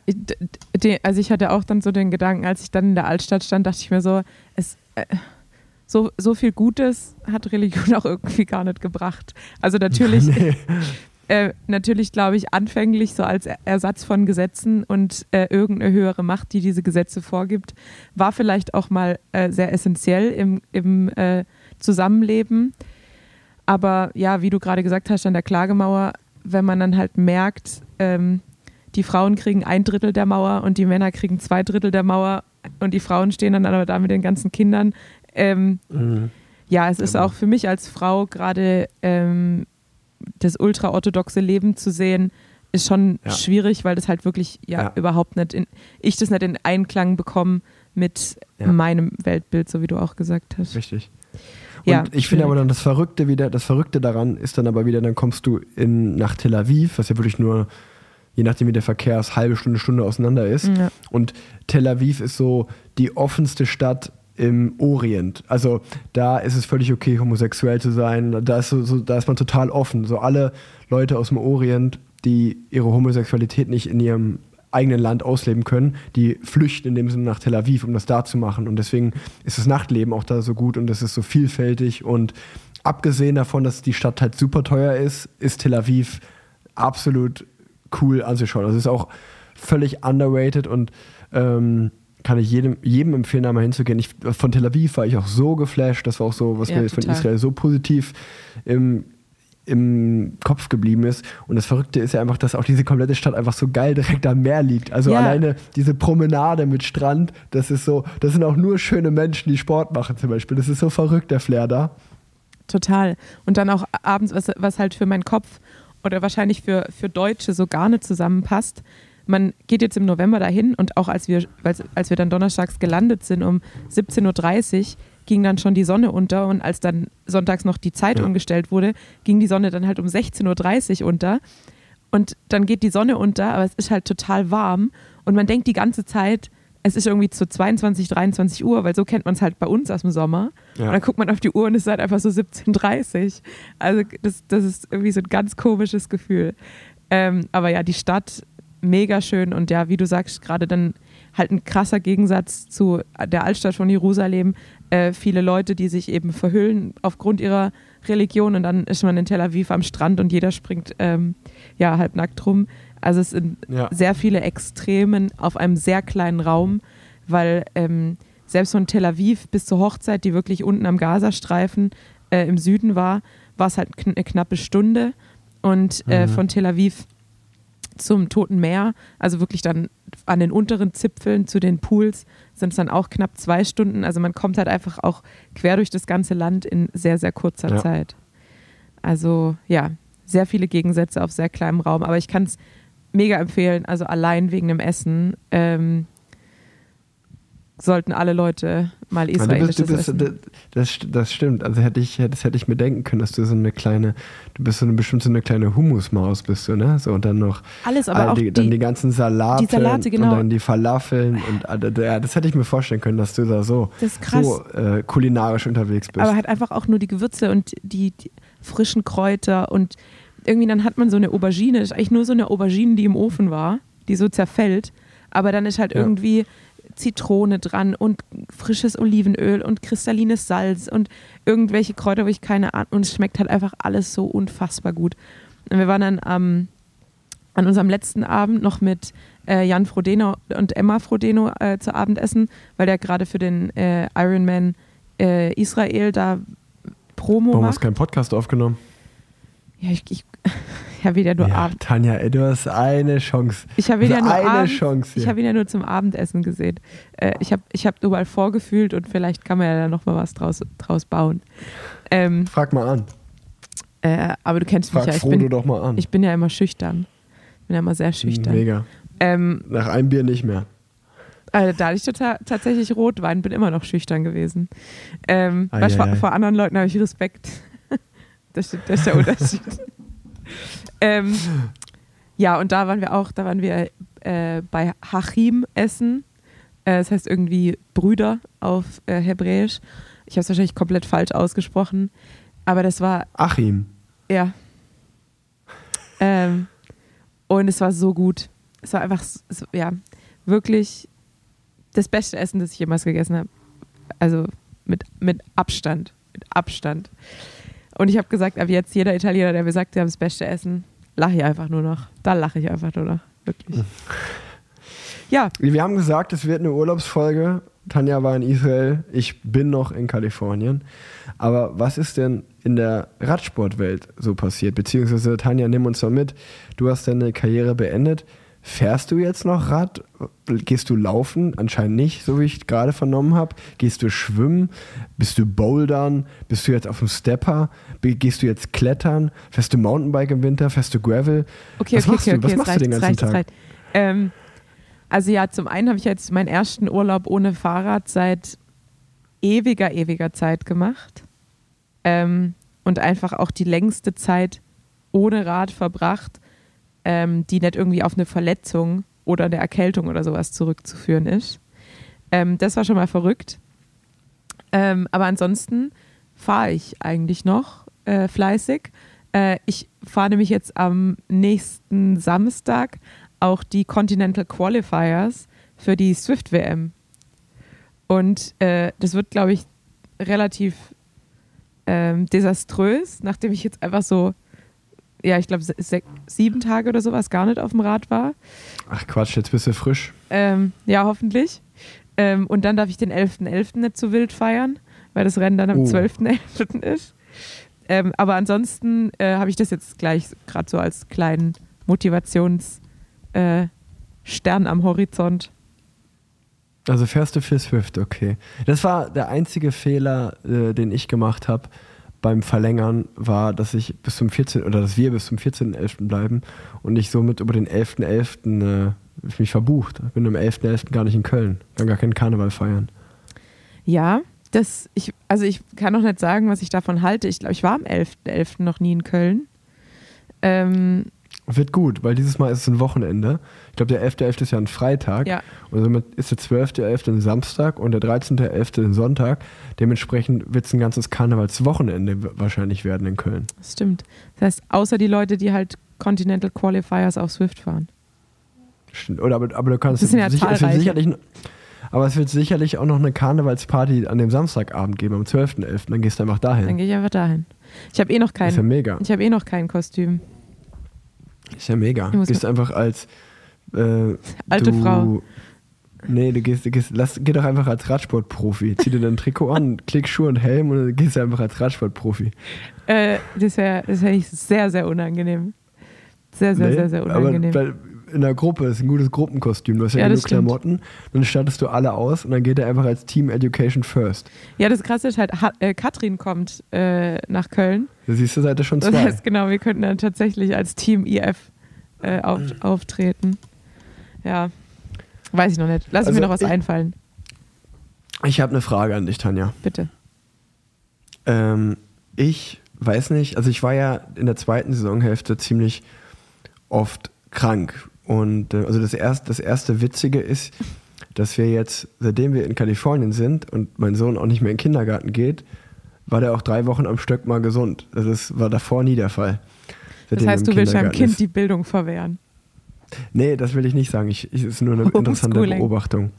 also ich hatte auch dann so den Gedanken, als ich dann in der Altstadt stand, dachte ich mir so, es, äh, so, so viel Gutes hat Religion auch irgendwie gar nicht gebracht. Also natürlich, Nee. Äh, natürlich glaube ich anfänglich so als Er- Ersatz von Gesetzen und äh, irgendeine höhere Macht, die diese Gesetze vorgibt, war vielleicht auch mal äh, sehr essentiell im, im äh, Zusammenleben. Aber ja, wie du gerade gesagt hast, an der Klagemauer, wenn man dann halt merkt, ähm, die Frauen kriegen ein Drittel der Mauer und die Männer kriegen zwei Drittel der Mauer und die Frauen stehen dann aber da mit den ganzen Kindern. Ähm, Mhm. ja, es ist Genau. auch für mich als Frau gerade ähm, das ultraorthodoxe Leben zu sehen, ist schon Ja. schwierig, weil das halt wirklich ja, Ja. überhaupt nicht in, ich das nicht in Einklang bekomme mit Ja. meinem Weltbild, so wie du auch gesagt hast. Richtig. Und Ja, ich finde aber dann das Verrückte wieder, das Verrückte daran ist dann aber wieder, dann kommst du in, nach Tel Aviv, was ja wirklich nur, je nachdem wie der Verkehr ist, halbe Stunde, Stunde auseinander ist. Und Tel Aviv ist so die offenste Stadt im Orient. Also da ist es völlig okay, homosexuell zu sein. Da ist, so, so, da ist man total offen. So alle Leute aus dem Orient, die ihre Homosexualität nicht in ihrem eigenen Land ausleben können, die flüchten in dem Sinne nach Tel Aviv, um das da zu machen. Und deswegen ist das Nachtleben auch da so gut und es ist so vielfältig. Und abgesehen davon, dass die Stadt halt super teuer ist, ist Tel Aviv absolut cool anzuschauen. Also es ist auch völlig underrated und ähm, kann ich jedem, jedem empfehlen, da mal hinzugehen. Ich, von Tel Aviv war ich auch so geflasht, das war auch so, was Ja, mir von total. Israel so positiv im, im Kopf geblieben ist. Und das Verrückte ist ja einfach, dass auch diese komplette Stadt einfach so geil direkt am Meer liegt. Also Ja. alleine diese Promenade mit Strand, das ist so, das sind auch nur schöne Menschen, die Sport machen zum Beispiel. Das ist so verrückt, der Flair da. Total. Und dann auch abends, was, was halt für meinen Kopf oder wahrscheinlich für, für Deutsche so gar nicht zusammenpasst. Man geht jetzt im November dahin und auch als wir, als, als wir dann donnerstags gelandet sind um 17.30 Uhr, ging dann schon die Sonne unter und als dann sonntags noch die Zeit Ja. umgestellt wurde, ging die Sonne dann halt um 16.30 Uhr unter. Und dann geht die Sonne unter, aber es ist halt total warm und man denkt die ganze Zeit, es ist irgendwie zu 22, 23 Uhr, weil so kennt man es halt bei uns aus dem Sommer. Ja. Und dann guckt man auf die Uhr und es ist halt einfach so 17.30 Uhr. Also das, das ist irgendwie so ein ganz komisches Gefühl. Ähm, aber ja, die Stadt mega schön und ja, wie du sagst, gerade dann halt ein krasser Gegensatz zu der Altstadt von Jerusalem. Äh, viele Leute, die sich eben verhüllen aufgrund ihrer Religion und dann ist man in Tel Aviv am Strand und jeder springt ähm, ja halbnackt rum. Also es sind Ja. sehr viele Extremen auf einem sehr kleinen Raum, weil ähm, selbst von Tel Aviv bis zur Hochzeit, die wirklich unten am Gazastreifen äh, im Süden war, war es halt kn eine knappe Stunde. Und äh, Mhm. von Tel Aviv zum Toten Meer, also wirklich dann an den unteren Zipfeln zu den Pools, sind es dann auch knapp zwei Stunden. Also man kommt halt einfach auch quer durch das ganze Land in sehr, sehr kurzer Ja. Zeit. Also ja, sehr viele Gegensätze auf sehr kleinem Raum. Aber ich kann es mega empfehlen, also allein wegen dem Essen ähm, sollten alle Leute mal Ja, du bist, israelisches du bist, essen. das, das stimmt. Also hätte ich, das hätte ich mir denken können, dass du so eine kleine, du bist so eine bestimmt so eine kleine Humusmaus bist du, ne? So und dann noch Alles, aber all auch die, dann die ganzen Salate, die Salate, genau. und dann die Falafeln und ja, das hätte ich mir vorstellen können, dass du da so, so äh, kulinarisch unterwegs bist. aber halt einfach auch nur die Gewürze und die, die frischen Kräuter und irgendwie dann hat man so eine Aubergine, das ist eigentlich nur so eine Aubergine, die im Ofen war, die so zerfällt, aber dann ist halt Ja. irgendwie Zitrone dran und frisches Olivenöl und kristallines Salz und irgendwelche Kräuter, wo ich keine Ahnung und es schmeckt halt einfach alles so unfassbar gut. Und wir waren dann am an unserem letzten Abend noch mit äh, Jan Frodeno und Emma Frodeno äh, zu Abendessen, weil der gerade für den äh, Ironman äh, Israel da Promo Warum hast macht. du keinen Podcast aufgenommen? Ja, ich, ich, ich habe ja nur ja, Abend. Tanja, ey, du hast eine Chance. Ich habe ihn ja Also nur eine abends, Chance hier. Ich habe ja nur zum Abendessen gesehen. Äh, ich habe ich hab nur mal vorgefühlt und vielleicht kann man ja da noch mal was draus, draus bauen. Ähm, Frag mal an. äh, aber du kennst mich Frag ja. Ich Frodo bin, doch mal an. ich bin ja immer schüchtern. Ich bin ja immer sehr schüchtern. Mega. Ähm, Nach einem Bier nicht mehr. Also da hatte ich total, tatsächlich Rotwein, bin immer noch schüchtern gewesen. Ähm, weil ei, vor, ei. vor anderen Leuten habe ich Respekt. Das, ist- das ist der Unterschied. ähm, ja, und da waren wir auch, da waren wir äh, bei Hachim essen. Äh, das heißt irgendwie Brüder auf äh, Hebräisch. Ich habe es wahrscheinlich komplett falsch ausgesprochen. Aber das war Achim. ja. Ähm, und es war so gut. Es war einfach, so, ja, wirklich das beste Essen, das ich jemals gegessen habe. Also mit, mit Abstand. Mit Abstand. Und ich habe gesagt, ab jetzt jeder Italiener, der mir sagt, sie haben das beste Essen, lache ich einfach nur noch. Da lache ich einfach nur noch. Wirklich. Ja, Wir haben gesagt, es wird eine Urlaubsfolge. Tanja war in Israel, ich bin noch in Kalifornien. Aber was ist denn in der Radsportwelt so passiert? Beziehungsweise, Tanja, nimm uns mal mit. Du hast deine Karriere beendet. Fährst du jetzt noch Rad? Gehst du laufen? Anscheinend nicht, so wie ich gerade vernommen habe. Gehst du schwimmen? Bist du bouldern? Bist du jetzt auf dem Stepper? Gehst du jetzt klettern? Fährst du Mountainbike im Winter? Fährst du Gravel? Okay, Was okay, machst okay, du? Was machst du reicht, den es ganzen reicht, Tag? Ähm, also ja, zum einen habe ich jetzt meinen ersten Urlaub ohne Fahrrad seit ewiger, ewiger Zeit gemacht. Ähm, und einfach auch die längste Zeit ohne Rad verbracht, ähm, die nicht irgendwie auf eine Verletzung oder eine Erkältung oder sowas zurückzuführen ist. Ähm, das war schon mal verrückt. Ähm, aber ansonsten fahre ich eigentlich noch äh, fleißig. Äh, ich fahre nämlich jetzt am nächsten Samstag auch die Continental Qualifiers für die Swift WM. Und äh, das wird, glaube ich, relativ ähm, desaströs, nachdem ich jetzt einfach so, ja, ich glaube, sieben Tage oder sowas gar nicht auf dem Rad war. Ach Quatsch, jetzt bist du frisch. Ähm, ja, hoffentlich. Ähm, und dann darf ich den 11.11. nicht so wild feiern, weil das Rennen dann am Oh. 12.11. ist. Ähm, aber ansonsten äh, habe ich das jetzt gleich gerade so als kleinen Motivationsstern äh, am Horizont. Also fährst du für Swift, okay. Das war der einzige Fehler, äh, den ich gemacht habe beim Verlängern, war, dass ich bis zum 14. oder dass wir bis zum 14.11. bleiben und ich somit über den 11.11. Äh, mich verbucht. Ich bin am 11.11. gar nicht in Köln. Kann gar keinen Karneval feiern. Ja, das, ich, also ich kann noch nicht sagen, was ich davon halte. Ich glaube, ich war am 11.11. noch nie in Köln. Ähm, Wird gut, weil dieses Mal ist es ein Wochenende. Ich glaube, der 11.11. ist ja ein Freitag. ja, Und somit ist der 12.11. ein Samstag und der 13.11. ein Sonntag. Dementsprechend wird es ein ganzes Karnevalswochenende wahrscheinlich werden in Köln. das stimmt. Das heißt, außer die Leute, die halt Continental Qualifiers auf Swift fahren. Stimmt. Oder, aber, aber du kannst Das sind ja sicher, es wird sicherlich, aber es wird sicherlich auch noch eine Karnevalsparty an dem Samstagabend geben, am 12.11. Dann gehst du einfach Dann dahin. gehe ich einfach dahin. Ich habe eh noch Das ist ja kein, mega. ich habe eh noch kein Kostüm. Ist ja mega. Muss Gehst einfach als äh, Alte du, Frau. Nee, du gehst, du gehst, lass, geh doch einfach als Radsportprofi. Zieh dir dein Trikot an, klick Schuhe und Helm und dann gehst du einfach als Radsportprofi. Äh, das wäre das wär ich sehr, sehr unangenehm. Sehr, sehr, Nee, sehr, sehr unangenehm. Aber bei, in der Gruppe ist ein gutes Gruppenkostüm. Du hast ja, Ja, das genug. Klamotten, dann startest du alle aus und dann geht er einfach als Team Education First. Ja, das Krasse ist halt, ha äh, Katrin kommt äh, nach Köln. Da siehst du, seid ihr schon Das zwei. heißt, genau, wir könnten dann tatsächlich als Team IF äh, auf, auftreten. Ja, weiß ich noch nicht. Lass Also mir noch was ich- einfallen, Ich habe eine Frage an dich, Tanja. bitte. Ähm, ich weiß nicht, also ich war ja in der zweiten Saisonhälfte ziemlich oft krank. Und äh, also das erste, das erste Witzige ist, dass wir jetzt, seitdem wir in Kalifornien sind und mein Sohn auch nicht mehr in den Kindergarten geht, war der auch drei Wochen am Stück mal gesund. Das war davor nie der Fall. Das heißt, du willst deinem Kind ist. die Bildung verwehren. Nee, das will ich nicht sagen. Ich, ich, es ist nur eine interessante. Beobachtung.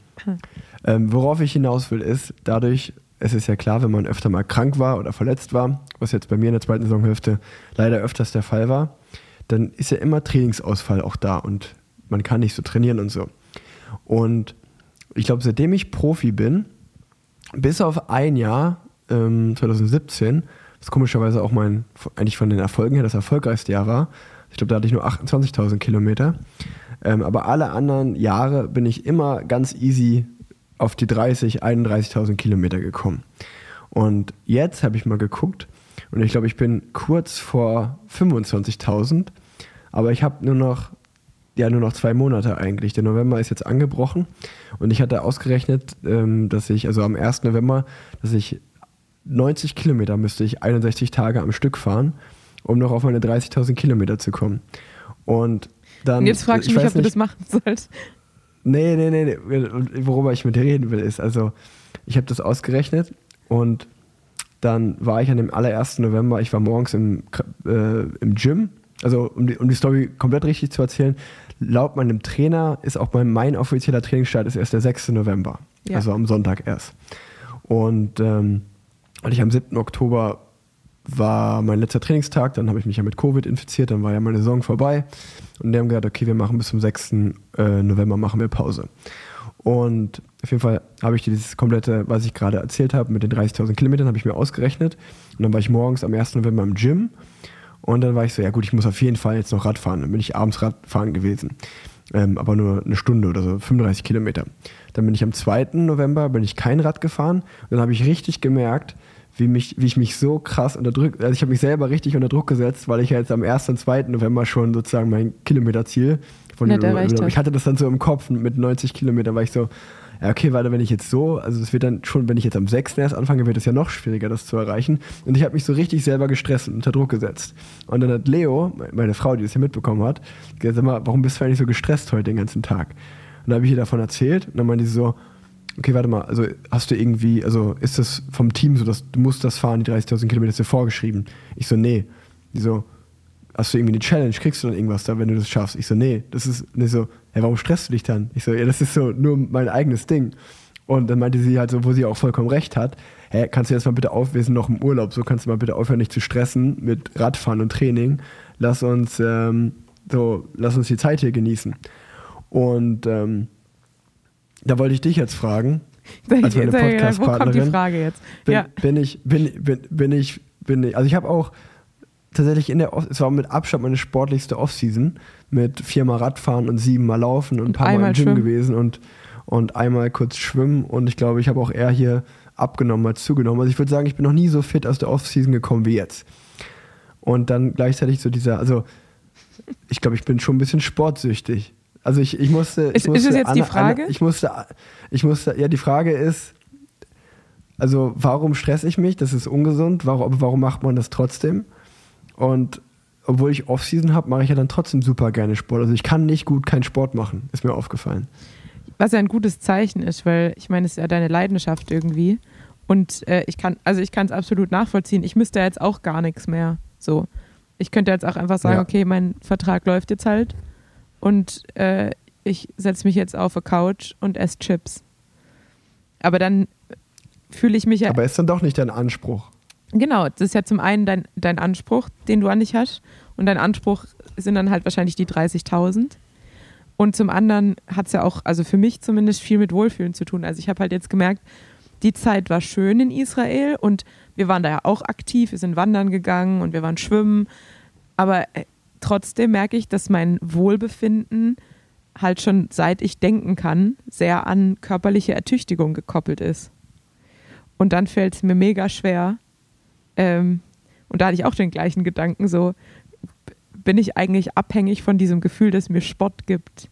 Ähm, worauf ich hinaus will, ist, dadurch, es ist ja klar, wenn man öfter mal krank war oder verletzt war, was jetzt bei mir in der zweiten Saisonhälfte leider öfters der Fall war, dann ist ja immer Trainingsausfall auch da und man kann nicht so trainieren und so. Und ich glaube, seitdem ich Profi bin, bis auf ein Jahr, ähm, 2017, was komischerweise auch mein, eigentlich von den Erfolgen her das erfolgreichste Jahr war. Ich glaube, da hatte ich nur 28.000 Kilometer. Ähm, aber alle anderen Jahre bin ich immer ganz easy auf die 30, 31.000 Kilometer gekommen. Und jetzt habe ich mal geguckt und ich glaube, ich bin kurz vor 25.000, aber ich habe nur noch ja nur noch zwei Monate eigentlich. Der November ist jetzt angebrochen und ich hatte ausgerechnet, ähm, dass ich, also am 1. November, dass ich 90 Kilometer müsste ich 61 Tage am Stück fahren, um noch auf meine 30.000 Kilometer zu kommen. Und dann. Und jetzt fragst du ich mich, ob du das machen sollst. Nee, nee, nee, nee. Worüber ich mit dir reden will, ist, also, ich habe das ausgerechnet und dann war ich an dem allerersten November, ich war morgens im, äh, im Gym. Also, um die, um die Story komplett richtig zu erzählen, laut meinem Trainer ist auch mein, mein offizieller Trainingsstart ist erst der 6. November. Ja. Also am Sonntag erst. Und ähm, weil ich am 7. Oktober war mein letzter Trainingstag, dann habe ich mich ja mit Covid infiziert, dann war ja meine Saison vorbei. Und die haben gesagt, okay, wir machen bis zum 6. äh, November machen wir Pause. Und auf jeden Fall habe ich dieses komplette, was ich gerade erzählt habe, mit den 30.000 Kilometern, habe ich mir ausgerechnet. Und dann war ich morgens am 1. November im Gym. Und dann war ich so, ja gut, ich muss auf jeden Fall jetzt noch Radfahren. Dann bin ich abends Radfahren gewesen. Ähm, aber nur eine Stunde oder so, 35 Kilometer. Dann bin ich am 2. November, bin ich kein Rad gefahren. Und dann habe ich richtig gemerkt, wie, mich, wie ich mich so krass unter Druck, also ich habe mich selber richtig unter Druck gesetzt, weil ich ja jetzt am 1. und 2. November schon sozusagen mein Kilometerziel von Nicht erreicht ich hatte das dann so im Kopf mit 90 Kilometern, war ich so, ja, okay, warte, wenn ich jetzt so, also es wird dann schon, wenn ich jetzt am 6. erst anfange, wird es ja noch schwieriger, das zu erreichen. Und ich habe mich so richtig selber gestresst und unter Druck gesetzt. Und dann hat Leo, meine Frau, die das ja mitbekommen hat, gesagt, sag mal, warum bist du eigentlich so gestresst heute den ganzen Tag? Und dann habe ich ihr davon erzählt und dann meinte sie so, okay, warte mal, also hast du irgendwie, also ist das vom Team so, dass du musst das fahren, die 30.000 Kilometer ist dir vorgeschrieben? Ich so, nee. Die so, hast du irgendwie eine Challenge, kriegst du dann irgendwas da, wenn du das schaffst? Ich so, nee, das ist, und ich so, hey, warum stresst du dich dann? Ich so, ja, das ist so nur mein eigenes Ding. Und dann meinte sie halt so, wo sie auch vollkommen recht hat, hey, kannst du jetzt mal bitte auf, wir sind noch im Urlaub, so kannst du mal bitte aufhören, nicht zu stressen mit Radfahren und Training. Lass uns, ähm, so, lass uns die Zeit hier genießen. Und ähm, da wollte ich dich jetzt fragen, als meine ich, wo kommt die Podcast-Partnerin, Frage jetzt? bin, ja. bin ich, bin, bin, bin ich, bin ich, also ich habe auch tatsächlich in der, Off es war mit Abstand meine sportlichste Offseason mit viermal Radfahren und siebenmal Laufen und ein Und paar Mal im Gym schwimmen. gewesen und, und einmal kurz schwimmen und ich glaube, ich habe auch eher hier abgenommen als zugenommen. Also ich würde sagen, ich bin noch nie so fit aus der Offseason gekommen wie jetzt. Und dann gleichzeitig so dieser, also ich glaube, ich bin schon ein bisschen sportsüchtig. Also ich, ich musste. Ist- ich ist musste es jetzt die Anna- Frage? Anna, ich musste, ich musste, ja, die Frage ist, also warum stress ich mich? Das ist ungesund. Warum, aber warum macht man das trotzdem? Und obwohl ich Offseason habe, mache ich ja dann trotzdem super gerne Sport. Also ich kann nicht gut keinen Sport machen, ist mir aufgefallen. Was ja ein gutes Zeichen ist, weil ich meine, es ist ja deine Leidenschaft irgendwie. Und äh, ich kann, also ich kann es absolut nachvollziehen. Ich müsste jetzt auch gar nichts mehr. So. Ich könnte jetzt auch einfach sagen, Ja. okay, mein Vertrag läuft jetzt halt und äh, ich setze mich jetzt auf eine Couch und esse Chips. Aber dann fühle ich mich ja. Aber ist dann doch nicht dein Anspruch. Genau, das ist ja zum einen dein, dein Anspruch, den du an dich hast. Und dein Anspruch sind dann halt wahrscheinlich die 30.000. Und zum anderen hat es ja auch, also für mich zumindest, viel mit Wohlfühlen zu tun. Also ich habe halt jetzt gemerkt, die Zeit war schön in Israel und wir waren da ja auch aktiv, wir sind wandern gegangen und wir waren schwimmen. Aber äh, trotzdem merke ich, dass mein Wohlbefinden halt schon seit ich denken kann, sehr an körperliche Ertüchtigung gekoppelt ist. Und dann fällt es mir mega schwer. Ähm, und da hatte ich auch den gleichen Gedanken, so bin ich eigentlich abhängig von diesem Gefühl, dass mir Spott gibt.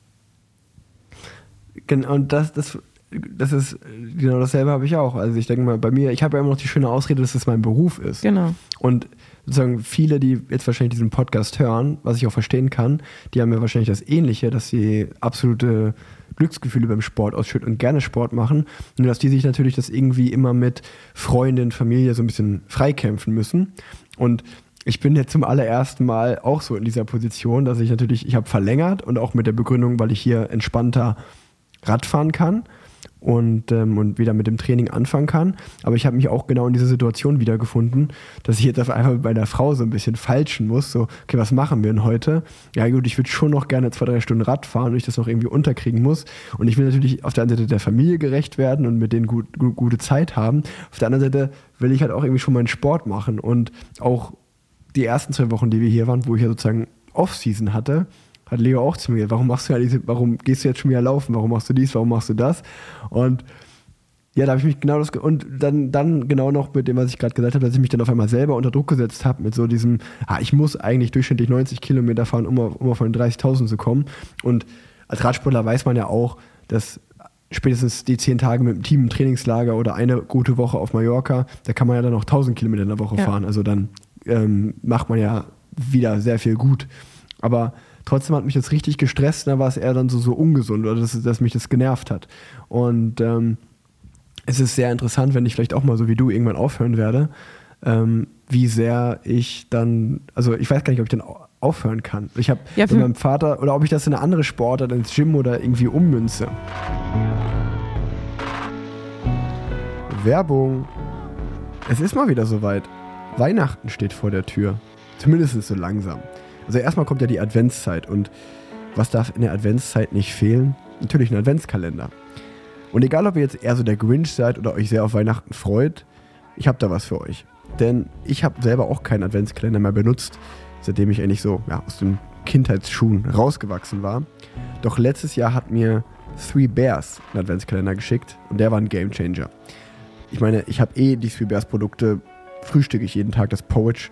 Genau, und das, das, das ist genau dasselbe habe ich auch. Also ich denke mal, bei mir, ich habe ja immer noch die schöne Ausrede, dass es mein Beruf ist. Genau. Und sozusagen viele, die jetzt wahrscheinlich diesen Podcast hören, was ich auch verstehen kann, die haben ja wahrscheinlich das Ähnliche, dass sie absolute Glücksgefühle beim Sport ausschütten und gerne Sport machen. Nur dass die sich natürlich das irgendwie immer mit Freundin, Familie so ein bisschen freikämpfen müssen. Und ich bin jetzt zum allerersten Mal auch so in dieser Position, dass ich natürlich, ich habe verlängert und auch mit der Begründung, weil ich hier entspannter Radfahren kann und, ähm, und wieder mit dem Training anfangen kann. Aber ich habe mich auch genau in dieser Situation wiedergefunden, dass ich jetzt auf einmal bei der Frau so ein bisschen falschen muss. So, okay, was machen wir denn heute? Ja gut, ich würde schon noch gerne zwei, drei Stunden Rad fahren und ich das noch irgendwie unterkriegen muss. Und ich will natürlich auf der einen Seite der Familie gerecht werden und mit denen gut, gut, gute Zeit haben. Auf der anderen Seite will ich halt auch irgendwie schon meinen Sport machen und auch die ersten zwei Wochen, die wir hier waren, wo ich ja sozusagen Off-Season hatte, hat Leo auch zu mir, warum machst du ja diese, warum gehst du jetzt schon wieder laufen, warum machst du dies, warum machst du das? Und ja, da habe ich mich genau das und dann, dann genau noch mit dem, was ich gerade gesagt habe, dass ich mich dann auf einmal selber unter Druck gesetzt habe mit so diesem, ah, ich muss eigentlich durchschnittlich 90 Kilometer fahren, um auf, um auf 30.000 zu kommen. Und als Radsportler weiß man ja auch, dass spätestens die zehn Tage mit dem Team im Trainingslager oder eine gute Woche auf Mallorca, da kann man ja dann auch 1000 Kilometer in der Woche ja. fahren. Also dann ähm, macht man ja wieder sehr viel gut. Aber trotzdem hat mich das richtig gestresst, da war es eher dann so, so ungesund oder dass, dass mich das genervt hat. Und ähm, es ist sehr interessant, wenn ich vielleicht auch mal so wie du irgendwann aufhören werde, ähm, wie sehr ich dann, also ich weiß gar nicht, ob ich dann aufhören kann. Ich habe ja, mit meinem Vater oder ob ich das in eine andere Sportart, ins Gym oder irgendwie ummünze. Werbung. Es ist mal wieder soweit. Weihnachten steht vor der Tür. Zumindest so langsam. Also erstmal kommt ja die Adventszeit und was darf in der Adventszeit nicht fehlen? Natürlich ein Adventskalender. Und egal, ob ihr jetzt eher so der Grinch seid oder euch sehr auf Weihnachten freut, ich habe da was für euch. Denn ich habe selber auch keinen Adventskalender mehr benutzt, seitdem ich eigentlich so ja, aus den Kindheitsschuhen rausgewachsen war. Doch letztes Jahr hat mir Three Bears einen Adventskalender geschickt und der war ein Gamechanger. Ich meine, ich habe eh die Three Bears Produkte frühstücke ich jeden Tag das Poach.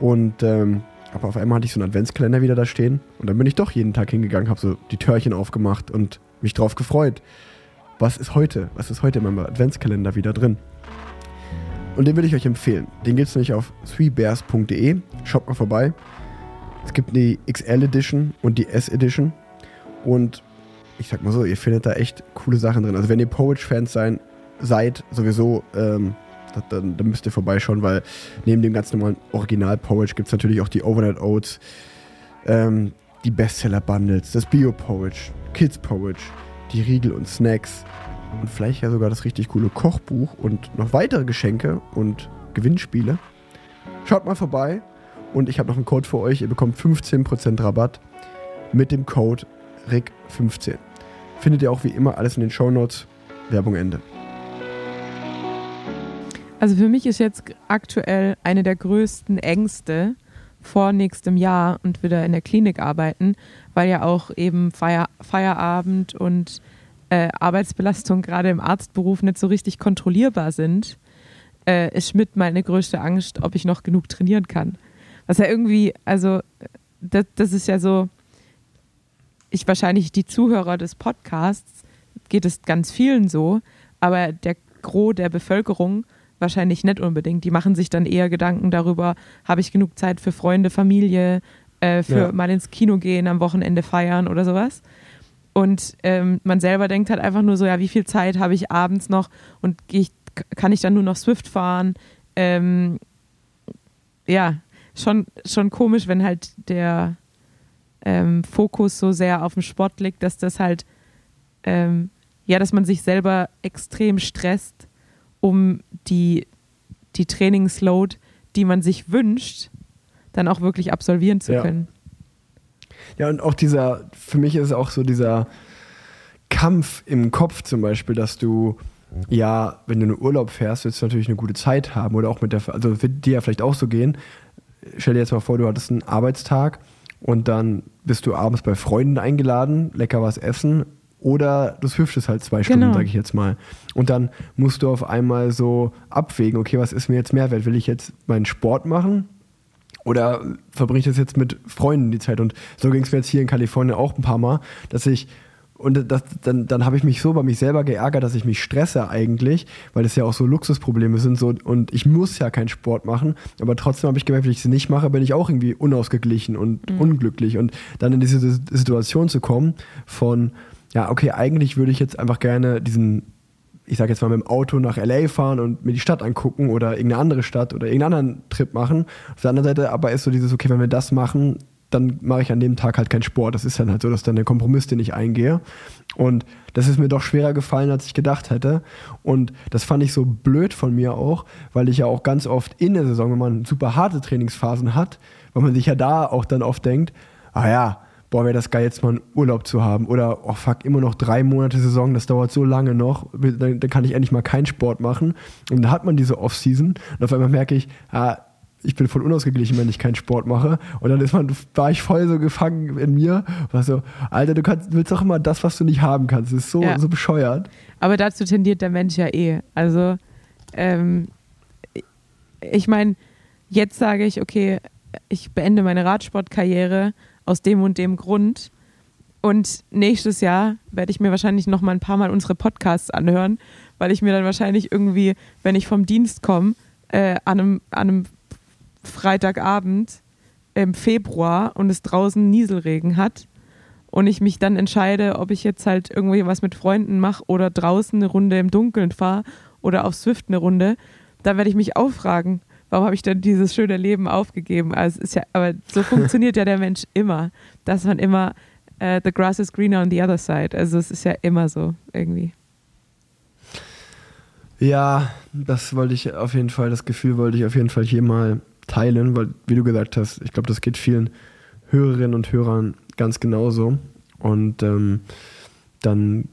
Und ähm, aber auf einmal hatte ich so einen Adventskalender wieder da stehen. Und dann bin ich doch jeden Tag hingegangen, habe so die Türchen aufgemacht und mich drauf gefreut. Was ist heute? Was ist heute in meinem Adventskalender wieder drin? Und den würde ich euch empfehlen. Den gibt es nämlich auf threebears.de. Schaut mal vorbei. Es gibt die XL Edition und die S Edition. Und ich sag mal so, ihr findet da echt coole Sachen drin. Also wenn ihr Poach-Fans seid, sowieso ähm, dann, dann müsst ihr vorbeischauen, weil neben dem ganz normalen Original-Porridge gibt es natürlich auch die Overnight Oats, ähm, die Bestseller-Bundles, das Bio-Porridge, Kids-Porridge, die Riegel und Snacks und vielleicht ja sogar das richtig coole Kochbuch und noch weitere Geschenke und Gewinnspiele. Schaut mal vorbei und ich habe noch einen Code für euch. Ihr bekommt 15% Rabatt mit dem Code RIC15. Findet ihr auch wie immer alles in den Show Notes. Werbung Ende. Also für mich ist jetzt aktuell eine der größten Ängste vor nächstem Jahr und wieder in der Klinik arbeiten, weil ja auch eben Feier, Feierabend und äh, Arbeitsbelastung gerade im Arztberuf nicht so richtig kontrollierbar sind, äh, ist mit meine größte Angst, ob ich noch genug trainieren kann. Was ja irgendwie, also das, das ist ja so, ich wahrscheinlich die Zuhörer des Podcasts geht es ganz vielen so, aber der Gros der Bevölkerung wahrscheinlich nicht unbedingt. Die machen sich dann eher Gedanken darüber, habe ich genug Zeit für Freunde, Familie, äh, für ja. mal ins Kino gehen, am Wochenende feiern oder sowas. Und ähm, man selber denkt halt einfach nur so, ja, wie viel Zeit habe ich abends noch und ich, kann ich dann nur noch Swift fahren? Ähm, ja, schon, schon komisch, wenn halt der ähm, Fokus so sehr auf dem Sport liegt, dass das halt, ähm, ja, dass man sich selber extrem stresst um die, die Trainingsload, die man sich wünscht, dann auch wirklich absolvieren zu ja. können. Ja, und auch dieser, für mich ist es auch so dieser Kampf im Kopf zum Beispiel, dass du, ja, wenn du in den Urlaub fährst, willst du natürlich eine gute Zeit haben oder auch mit der, also wird dir ja vielleicht auch so gehen. Stell dir jetzt mal vor, du hattest einen Arbeitstag und dann bist du abends bei Freunden eingeladen, lecker was essen oder du swiftest halt zwei Stunden, Genau. sage ich jetzt mal. Und dann musst du auf einmal so abwägen, okay, was ist mir jetzt mehr wert? Will ich jetzt meinen Sport machen oder verbringe ich das jetzt mit Freunden die Zeit? Und so ging es mir jetzt hier in Kalifornien auch ein paar Mal, dass ich und das, dann, dann habe ich mich so bei mich selber geärgert, dass ich mich stresse eigentlich, weil das ja auch so Luxusprobleme sind so, und ich muss ja keinen Sport machen, aber trotzdem habe ich gemerkt, wenn ich sie nicht mache, bin ich auch irgendwie unausgeglichen und unglücklich und dann in diese Situation zu kommen von, ja, okay, eigentlich würde ich jetzt einfach gerne diesen ich sage jetzt mal mit dem Auto nach LA fahren und mir die Stadt angucken oder irgendeine andere Stadt oder irgendeinen anderen Trip machen. Auf der anderen Seite aber ist so dieses, okay, wenn wir das machen, dann mache ich an dem Tag halt keinen Sport. Das ist dann halt so, dass dann der Kompromiss, den ich eingehe. Und das ist mir doch schwerer gefallen, als ich gedacht hätte. Und das fand ich so blöd von mir auch, weil ich ja auch ganz oft in der Saison, wenn man super harte Trainingsphasen hat, weil man sich ja da auch dann oft denkt, ah ja, boah, wäre das geil, jetzt mal einen Urlaub zu haben. Oder, oh fuck, immer noch drei Monate Saison, das dauert so lange noch, dann, dann kann ich endlich mal keinen Sport machen. Und da hat man diese Off-Season und auf einmal merke ich, ah, ich bin voll unausgeglichen, wenn ich keinen Sport mache. Und dann ist man, war ich voll so gefangen in mir, war so, Alter, du kannst, willst doch immer das, was du nicht haben kannst. Das ist so, Ja. so bescheuert. Aber dazu tendiert der Mensch ja eh. Also, ähm, ich meine, jetzt sage ich, okay, ich beende meine Radsportkarriere aus dem und dem Grund. Und nächstes Jahr werde ich mir wahrscheinlich noch mal ein paar Mal unsere Podcasts anhören, weil ich mir dann wahrscheinlich irgendwie, wenn ich vom Dienst komme, äh, an, einem, an einem Freitagabend im Februar und es draußen Nieselregen hat und ich mich dann entscheide, ob ich jetzt halt irgendwie was mit Freunden mache oder draußen eine Runde im Dunkeln fahre oder auf Swift eine Runde, da werde ich mich auch fragen, warum habe ich denn dieses schöne Leben aufgegeben? Also ist ja, aber so funktioniert ja der Mensch immer, dass man immer äh, the grass is greener on the other side. Also es ist ja immer so irgendwie. Ja, das wollte ich auf jeden Fall, das Gefühl wollte ich auf jeden Fall hier mal teilen, weil, wie du gesagt hast, ich glaube, das geht vielen Hörerinnen und Hörern ganz genauso. Und ähm, dann,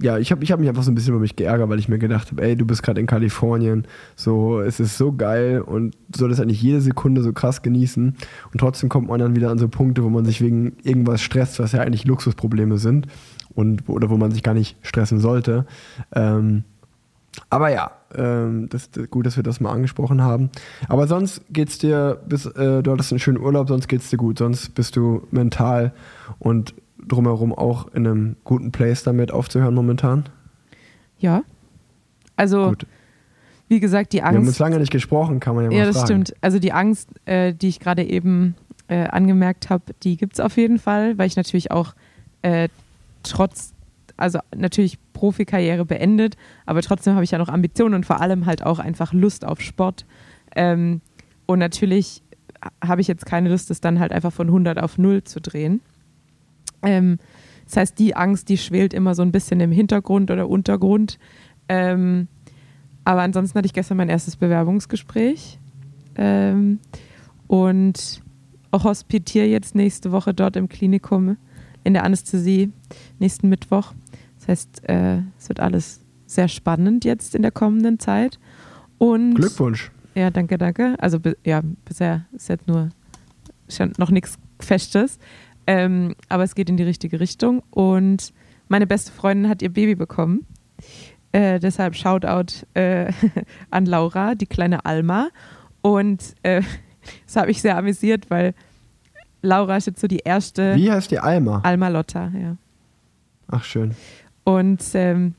ja, ich habe ich hab mich einfach so ein bisschen über mich geärgert, weil ich mir gedacht habe, ey, du bist gerade in Kalifornien, so, es ist so geil und du solltest eigentlich jede Sekunde so krass genießen. Und trotzdem kommt man dann wieder an so Punkte, wo man sich wegen irgendwas stresst, was ja eigentlich Luxusprobleme sind und oder wo man sich gar nicht stressen sollte. Ähm, aber ja, ähm, das, das, gut, dass wir das mal angesprochen haben. Aber sonst geht's dir, bis, äh, du hattest einen schönen Urlaub, sonst geht's dir gut. Sonst bist du mental und drumherum auch in einem guten Place damit aufzuhören momentan. Ja. Also, Gut. wie gesagt, die Wir haben uns Angst. lange nicht gesprochen, kann man ja mal Ja, das fragen. stimmt. Also die Angst, äh, die ich gerade eben äh, angemerkt habe, die gibt es auf jeden Fall, weil ich natürlich auch äh, trotz, also natürlich Profikarriere beendet, aber trotzdem habe ich ja noch Ambitionen und vor allem halt auch einfach Lust auf Sport. Ähm, und natürlich habe ich jetzt keine Lust, das dann halt einfach von 100 auf 0 zu drehen. Ähm, das heißt, die Angst, die schwelt immer so ein bisschen im Hintergrund oder Untergrund. Ähm, aber ansonsten hatte ich gestern mein erstes Bewerbungsgespräch ähm, und hospitiere jetzt nächste Woche dort im Klinikum in der Anästhesie, nächsten Mittwoch. Das heißt, äh, es wird alles sehr spannend jetzt in der kommenden Zeit. Und Glückwunsch. ja, danke, danke. Also ja, bisher ist jetzt nur noch nichts Festes. Ähm, aber es geht in die richtige Richtung. Und meine beste Freundin hat ihr Baby bekommen. Äh, deshalb Shoutout äh, an Laura, die kleine Alma. Und äh, das habe ich sehr amüsiert, weil Laura ist jetzt so die erste Wie heißt die Alma? Alma Lotta, ja. Ach, schön. Und ähm,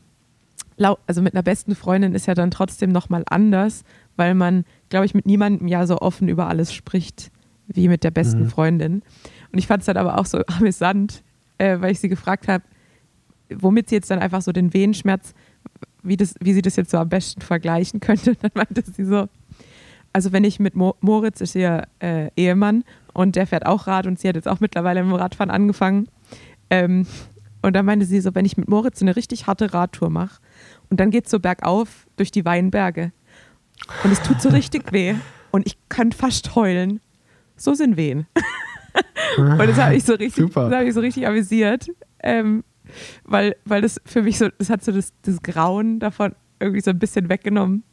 also mit einer besten Freundin ist ja dann trotzdem nochmal anders, weil man, glaube ich, mit niemandem ja so offen über alles spricht wie mit der besten Mhm. Freundin. Und ich fand es dann aber auch so amüsant, äh, weil ich sie gefragt habe, womit sie jetzt dann einfach so den Wehenschmerz, wie, das, wie sie das jetzt so am besten vergleichen könnte. Dann meinte sie so, also wenn ich mit Mo Moritz ist ihr äh, Ehemann und der fährt auch Rad und sie hat jetzt auch mittlerweile mit dem Radfahren angefangen. Ähm, und dann meinte sie so, wenn ich mit Moritz so eine richtig harte Radtour mache und dann geht es so bergauf durch die Weinberge und es tut so richtig weh und ich kann fast heulen. So sind Wehen. Und das habe ich so richtig, Super. das habe ich so richtig amüsiert. Ähm, weil, weil das für mich so, das hat so das, das Grauen davon irgendwie so ein bisschen weggenommen.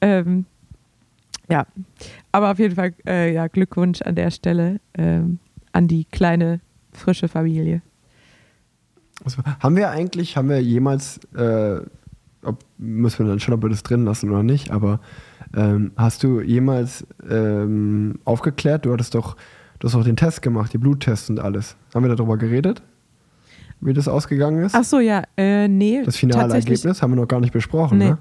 Ähm, ja, aber auf jeden Fall äh, ja, Glückwunsch an der Stelle ähm, an die kleine, frische Familie. Also, haben wir eigentlich, haben wir jemals, äh, ob, müssen wir dann schon, ob wir das drin lassen oder nicht, aber ähm, hast du jemals ähm, aufgeklärt, du hattest doch, du hast doch den Test gemacht, die Bluttests und alles. Haben wir darüber geredet? Wie das ausgegangen ist? Ach so, ja, äh, nee. das finale Ergebnis haben wir noch gar nicht besprochen, Nee. ne?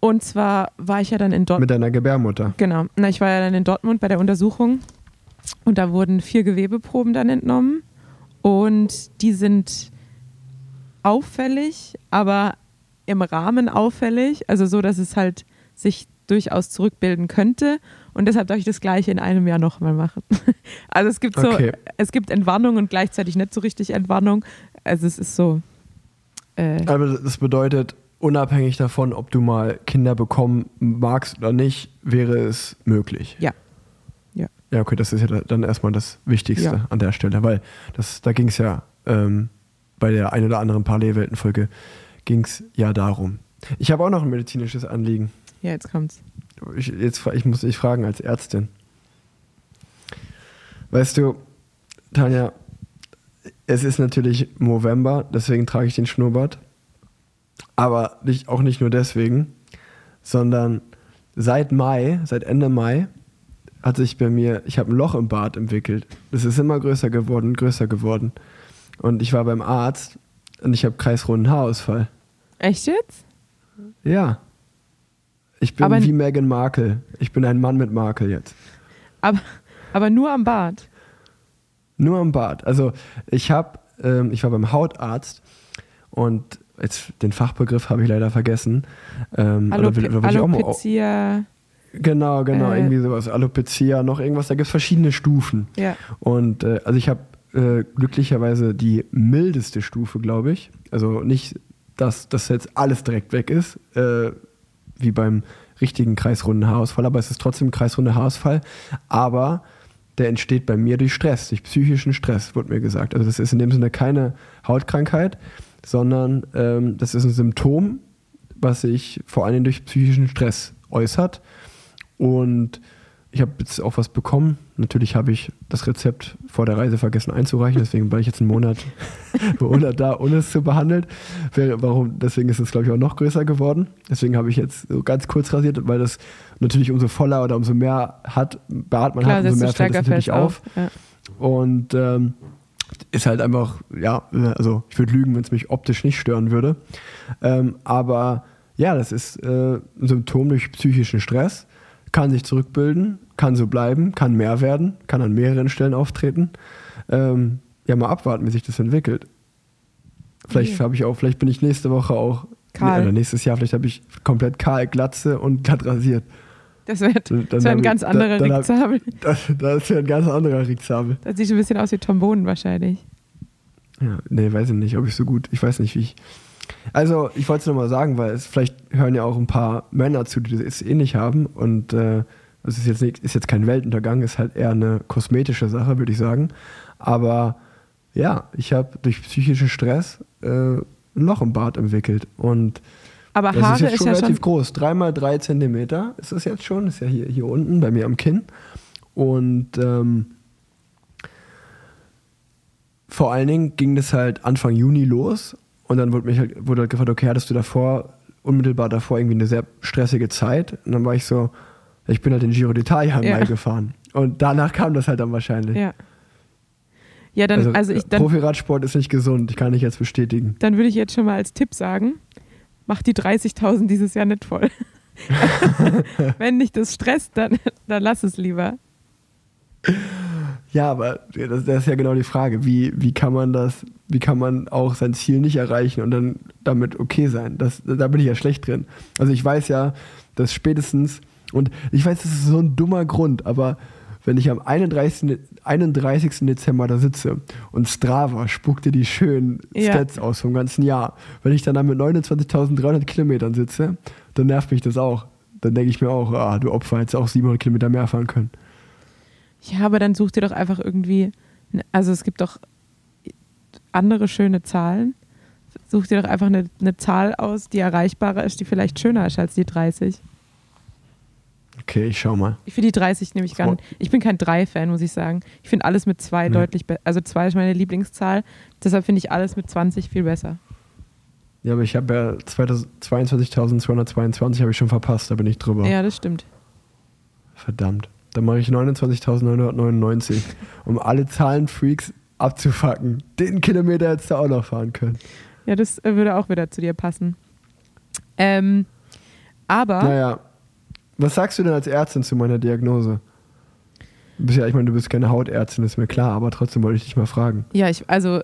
Und zwar war ich ja dann in Dortmund. Mit deiner Gebärmutter. Genau. Na, ich war ja dann in Dortmund bei der Untersuchung und da wurden vier Gewebeproben dann entnommen und die sind auffällig, aber im Rahmen auffällig, also so, dass es halt sich durchaus zurückbilden könnte und deshalb darf ich das gleiche in einem Jahr nochmal machen. Also es gibt so, Okay. es gibt Entwarnung und gleichzeitig nicht so richtig Entwarnung. Also es ist so. Äh, Aber das bedeutet, unabhängig davon, ob du mal Kinder bekommen magst oder nicht, wäre es möglich. Ja. Ja. Ja, okay, das ist ja dann erstmal das Wichtigste Ja. an der Stelle, weil das, da ging es ja ähm, bei der ein oder anderen Parallelweltenfolge ging es ja darum. Ich habe auch noch ein medizinisches Anliegen. ja, jetzt kommt's. Ich, jetzt, ich muss dich fragen als Ärztin. Weißt du, Tanja, es ist natürlich November, deswegen trage ich den Schnurrbart. Aber nicht, auch nicht nur deswegen, sondern seit Mai, seit Ende Mai, hat sich bei mir, ich habe ein Loch im Bart entwickelt. Das ist immer größer geworden, größer geworden. Und ich war beim Arzt und ich habe kreisrunden Haarausfall. Echt jetzt? Ja. Ich bin Aber- wie Meghan Markle. Ich bin ein Mann mit Makel jetzt. Aber, aber nur am Bart. Nur am Bart. Also ich habe, ähm, ich war beim Hautarzt und jetzt den Fachbegriff habe ich leider vergessen. Ähm, oder Alope oder mal- Alopecia. Genau, genau, Äh, irgendwie sowas. Alopecia, noch irgendwas. Da gibt es verschiedene Stufen. Ja. Und äh, also ich habe äh, glücklicherweise die mildeste Stufe, glaube ich. Also nicht, dass das jetzt alles direkt weg ist, äh, wie beim richtigen kreisrunden Haarausfall, aber es ist trotzdem ein kreisrunder Haarausfall. Aber der entsteht bei mir durch Stress, durch psychischen Stress, wurde mir gesagt. Also das ist in dem Sinne keine Hautkrankheit, sondern ähm, das ist ein Symptom, was sich vor allem durch psychischen Stress äußert. Und ich habe jetzt auch was bekommen. Natürlich habe ich das Rezept vor der Reise vergessen einzureichen, deswegen war ich jetzt einen Monat, Monat da, ohne es zu behandeln. Warum? Deswegen ist es, glaube ich, auch noch größer geworden. Deswegen habe ich jetzt so ganz kurz rasiert, weil das natürlich umso voller oder umso mehr hat, Bart man Klar, hat, umso mehr fällt es natürlich auf. auf. Ja. Und ähm, ist halt einfach, ja, also ich würde lügen, wenn es mich optisch nicht stören würde. Ähm, aber ja, das ist äh, ein Symptom durch psychischen Stress, kann sich zurückbilden, kann so bleiben, kann mehr werden, kann an mehreren Stellen auftreten. Ähm, ja, mal abwarten, wie sich das entwickelt. Vielleicht Okay. habe ich auch, vielleicht bin ich nächste Woche auch, Kahl. oder nächstes Jahr, vielleicht habe ich komplett kahl, glatze und glatt rasiert. Das wäre wär ein ganz anderer hab- Rickzabel. Das, das ja ein ganz anderer Ricksabel. Das sieht ein bisschen aus wie Tom Boden wahrscheinlich. Ja, nee, weiß ich nicht, ob ich so gut, ich weiß nicht, wie ich. Also, ich wollte es nochmal sagen, weil es vielleicht hören ja auch ein paar Männer zu, die es ähnlich haben. Und äh, es ist jetzt, nicht, ist jetzt kein Weltuntergang, ist halt eher eine kosmetische Sache, würde ich sagen. Aber ja, ich habe durch psychischen Stress äh, ein Loch im Bart entwickelt. Und Aber das ist Haare jetzt ist, schon ja relativ schon. groß. Dreimal drei Zentimeter ist es jetzt schon. Ist ja hier, hier unten bei mir am Kinn. Und ähm, vor allen Dingen ging das halt Anfang Juni los. Und dann wurde mich halt, wurde halt gefragt, okay, hattest du davor, unmittelbar davor irgendwie eine sehr stressige Zeit? Und dann war ich so, ich bin halt den Giro d'Italia Ja. Mai gefahren. Und danach kam das halt dann wahrscheinlich. Ja. Ja, dann, also, ich, dann, Profiradsport ist nicht gesund, kann ich jetzt bestätigen. dann würde ich jetzt schon mal als Tipp sagen, mach die 30.000 dieses Jahr nicht voll. Wenn dich das stresst, dann, dann lass es lieber. Ja, aber das, das ist ja genau die Frage. Wie, wie kann man das, wie kann man auch sein Ziel nicht erreichen und dann damit okay sein? Das, da bin ich ja schlecht drin. Also ich weiß ja, dass spätestens, und ich weiß, das ist so ein dummer Grund, aber wenn ich am 31. 31. Dezember da sitze und Strava spuckt dir die schönen Ja. Stats aus vom ganzen Jahr, wenn ich dann da mit 29.300 Kilometern sitze, dann nervt mich das auch. Dann denke ich mir auch, ah, du Opfer, hättest auch 700 Kilometer mehr fahren können. Ja, aber dann such dir doch einfach irgendwie, also es gibt doch andere schöne Zahlen. Such dir doch einfach eine, eine Zahl aus, die erreichbarer ist, die vielleicht schöner ist als die 30. Okay, ich schau mal. Ich finde die 30 nämlich gar So. nicht. Ich bin kein 3-Fan, muss ich sagen. Ich finde alles mit 2 Nee. deutlich besser. Also 2 ist meine Lieblingszahl. Deshalb finde ich alles mit 20 viel besser. Ja, aber ich habe ja 22.222 habe ich schon verpasst, da bin ich drüber. Ja, das stimmt. Verdammt. Dann mache ich 29.999, um alle Zahlenfreaks abzufacken. Den Kilometer hättest du auch noch fahren können. Ja, das äh, würde auch wieder zu dir passen. Ähm, aber Naja, was sagst du denn als Ärztin zu meiner Diagnose? Ja, ich meine, du bist keine Hautärztin, ist mir klar, aber trotzdem wollte ich dich mal fragen. ja, ich, also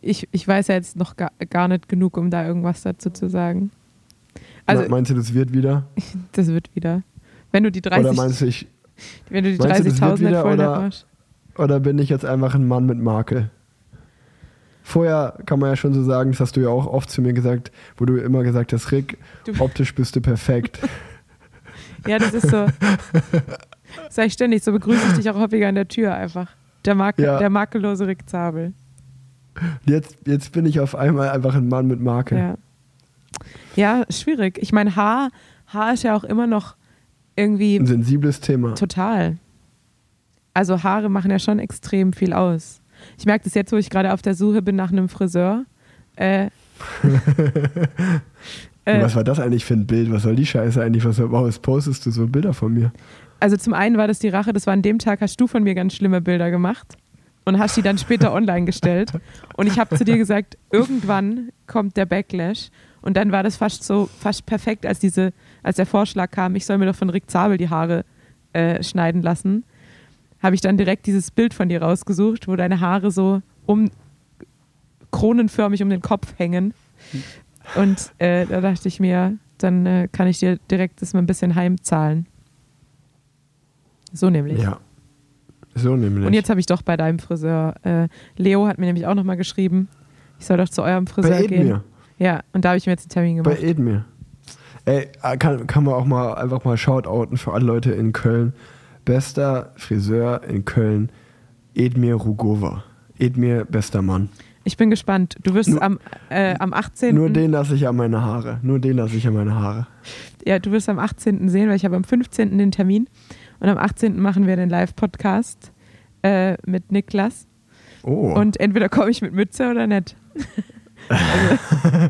ich, ich weiß ja jetzt noch gar, gar nicht genug, um da irgendwas dazu zu sagen. Also Me- meinst du, das wird wieder? das wird wieder. Wenn du die oder 30, meinst du, ich, wenn du die meinst du, das wird 30.000 nicht wieder, voll oder- oder bin ich jetzt einfach ein Mann mit Makel? Vorher kann man ja schon so sagen, das hast du ja auch oft zu mir gesagt, wo du immer gesagt hast, Rick, Du- optisch bist du perfekt. Ja, das ist so. Ich ständig, so begrüße ich dich auch häufiger an der Tür einfach. Der, Marke, Ja. der makellose Rick Zabel. Jetzt, jetzt bin ich auf einmal einfach ein Mann mit Makel. Ja. ja, schwierig. Ich meine, Haar, Haar ist ja auch immer noch irgendwie Ein sensibles Thema. total. Also Haare machen ja schon extrem viel aus. Ich merke das jetzt, wo ich gerade auf der Suche bin nach einem Friseur. Äh, äh, was war das eigentlich für ein Bild? Was soll die Scheiße eigentlich? Was, was postest du so Bilder von mir? also zum einen war das die Rache, das war an dem Tag, hast du von mir ganz schlimme Bilder gemacht und hast die dann später online gestellt. Und ich habe zu dir gesagt, irgendwann kommt der Backlash. Und dann war das fast so, fast perfekt, als diese, als der Vorschlag kam, ich soll mir doch von Rick Zabel die Haare äh, schneiden lassen. Habe ich dann direkt dieses Bild von dir rausgesucht, wo deine Haare so um kronenförmig um den Kopf hängen. Und äh, da dachte ich mir, dann äh, kann ich dir direkt das mal ein bisschen heimzahlen. So nämlich. Ja. So nämlich. Und jetzt habe ich doch bei deinem Friseur, äh, Leo hat mir nämlich auch nochmal geschrieben, ich soll doch zu eurem Friseur bei gehen. Edmir. Ja, und da habe ich mir jetzt einen Termin Bei gemacht. Edmir. Ey, äh, kann, kann man auch mal einfach mal shoutouten für alle Leute in Köln. Bester Friseur in Köln, Edmir Rugova. Edmir, bester Mann. Ich bin gespannt. Du wirst Nur- am, äh, am 18. Nur den lasse ich an meine Haare. Nur den lasse ich an meine Haare. Ja, du wirst am 18. sehen, weil ich habe am 15. den Termin. Und am 18. machen wir den Live-Podcast äh, mit Niklas. Oh. Und entweder komme ich mit Mütze oder nicht. also,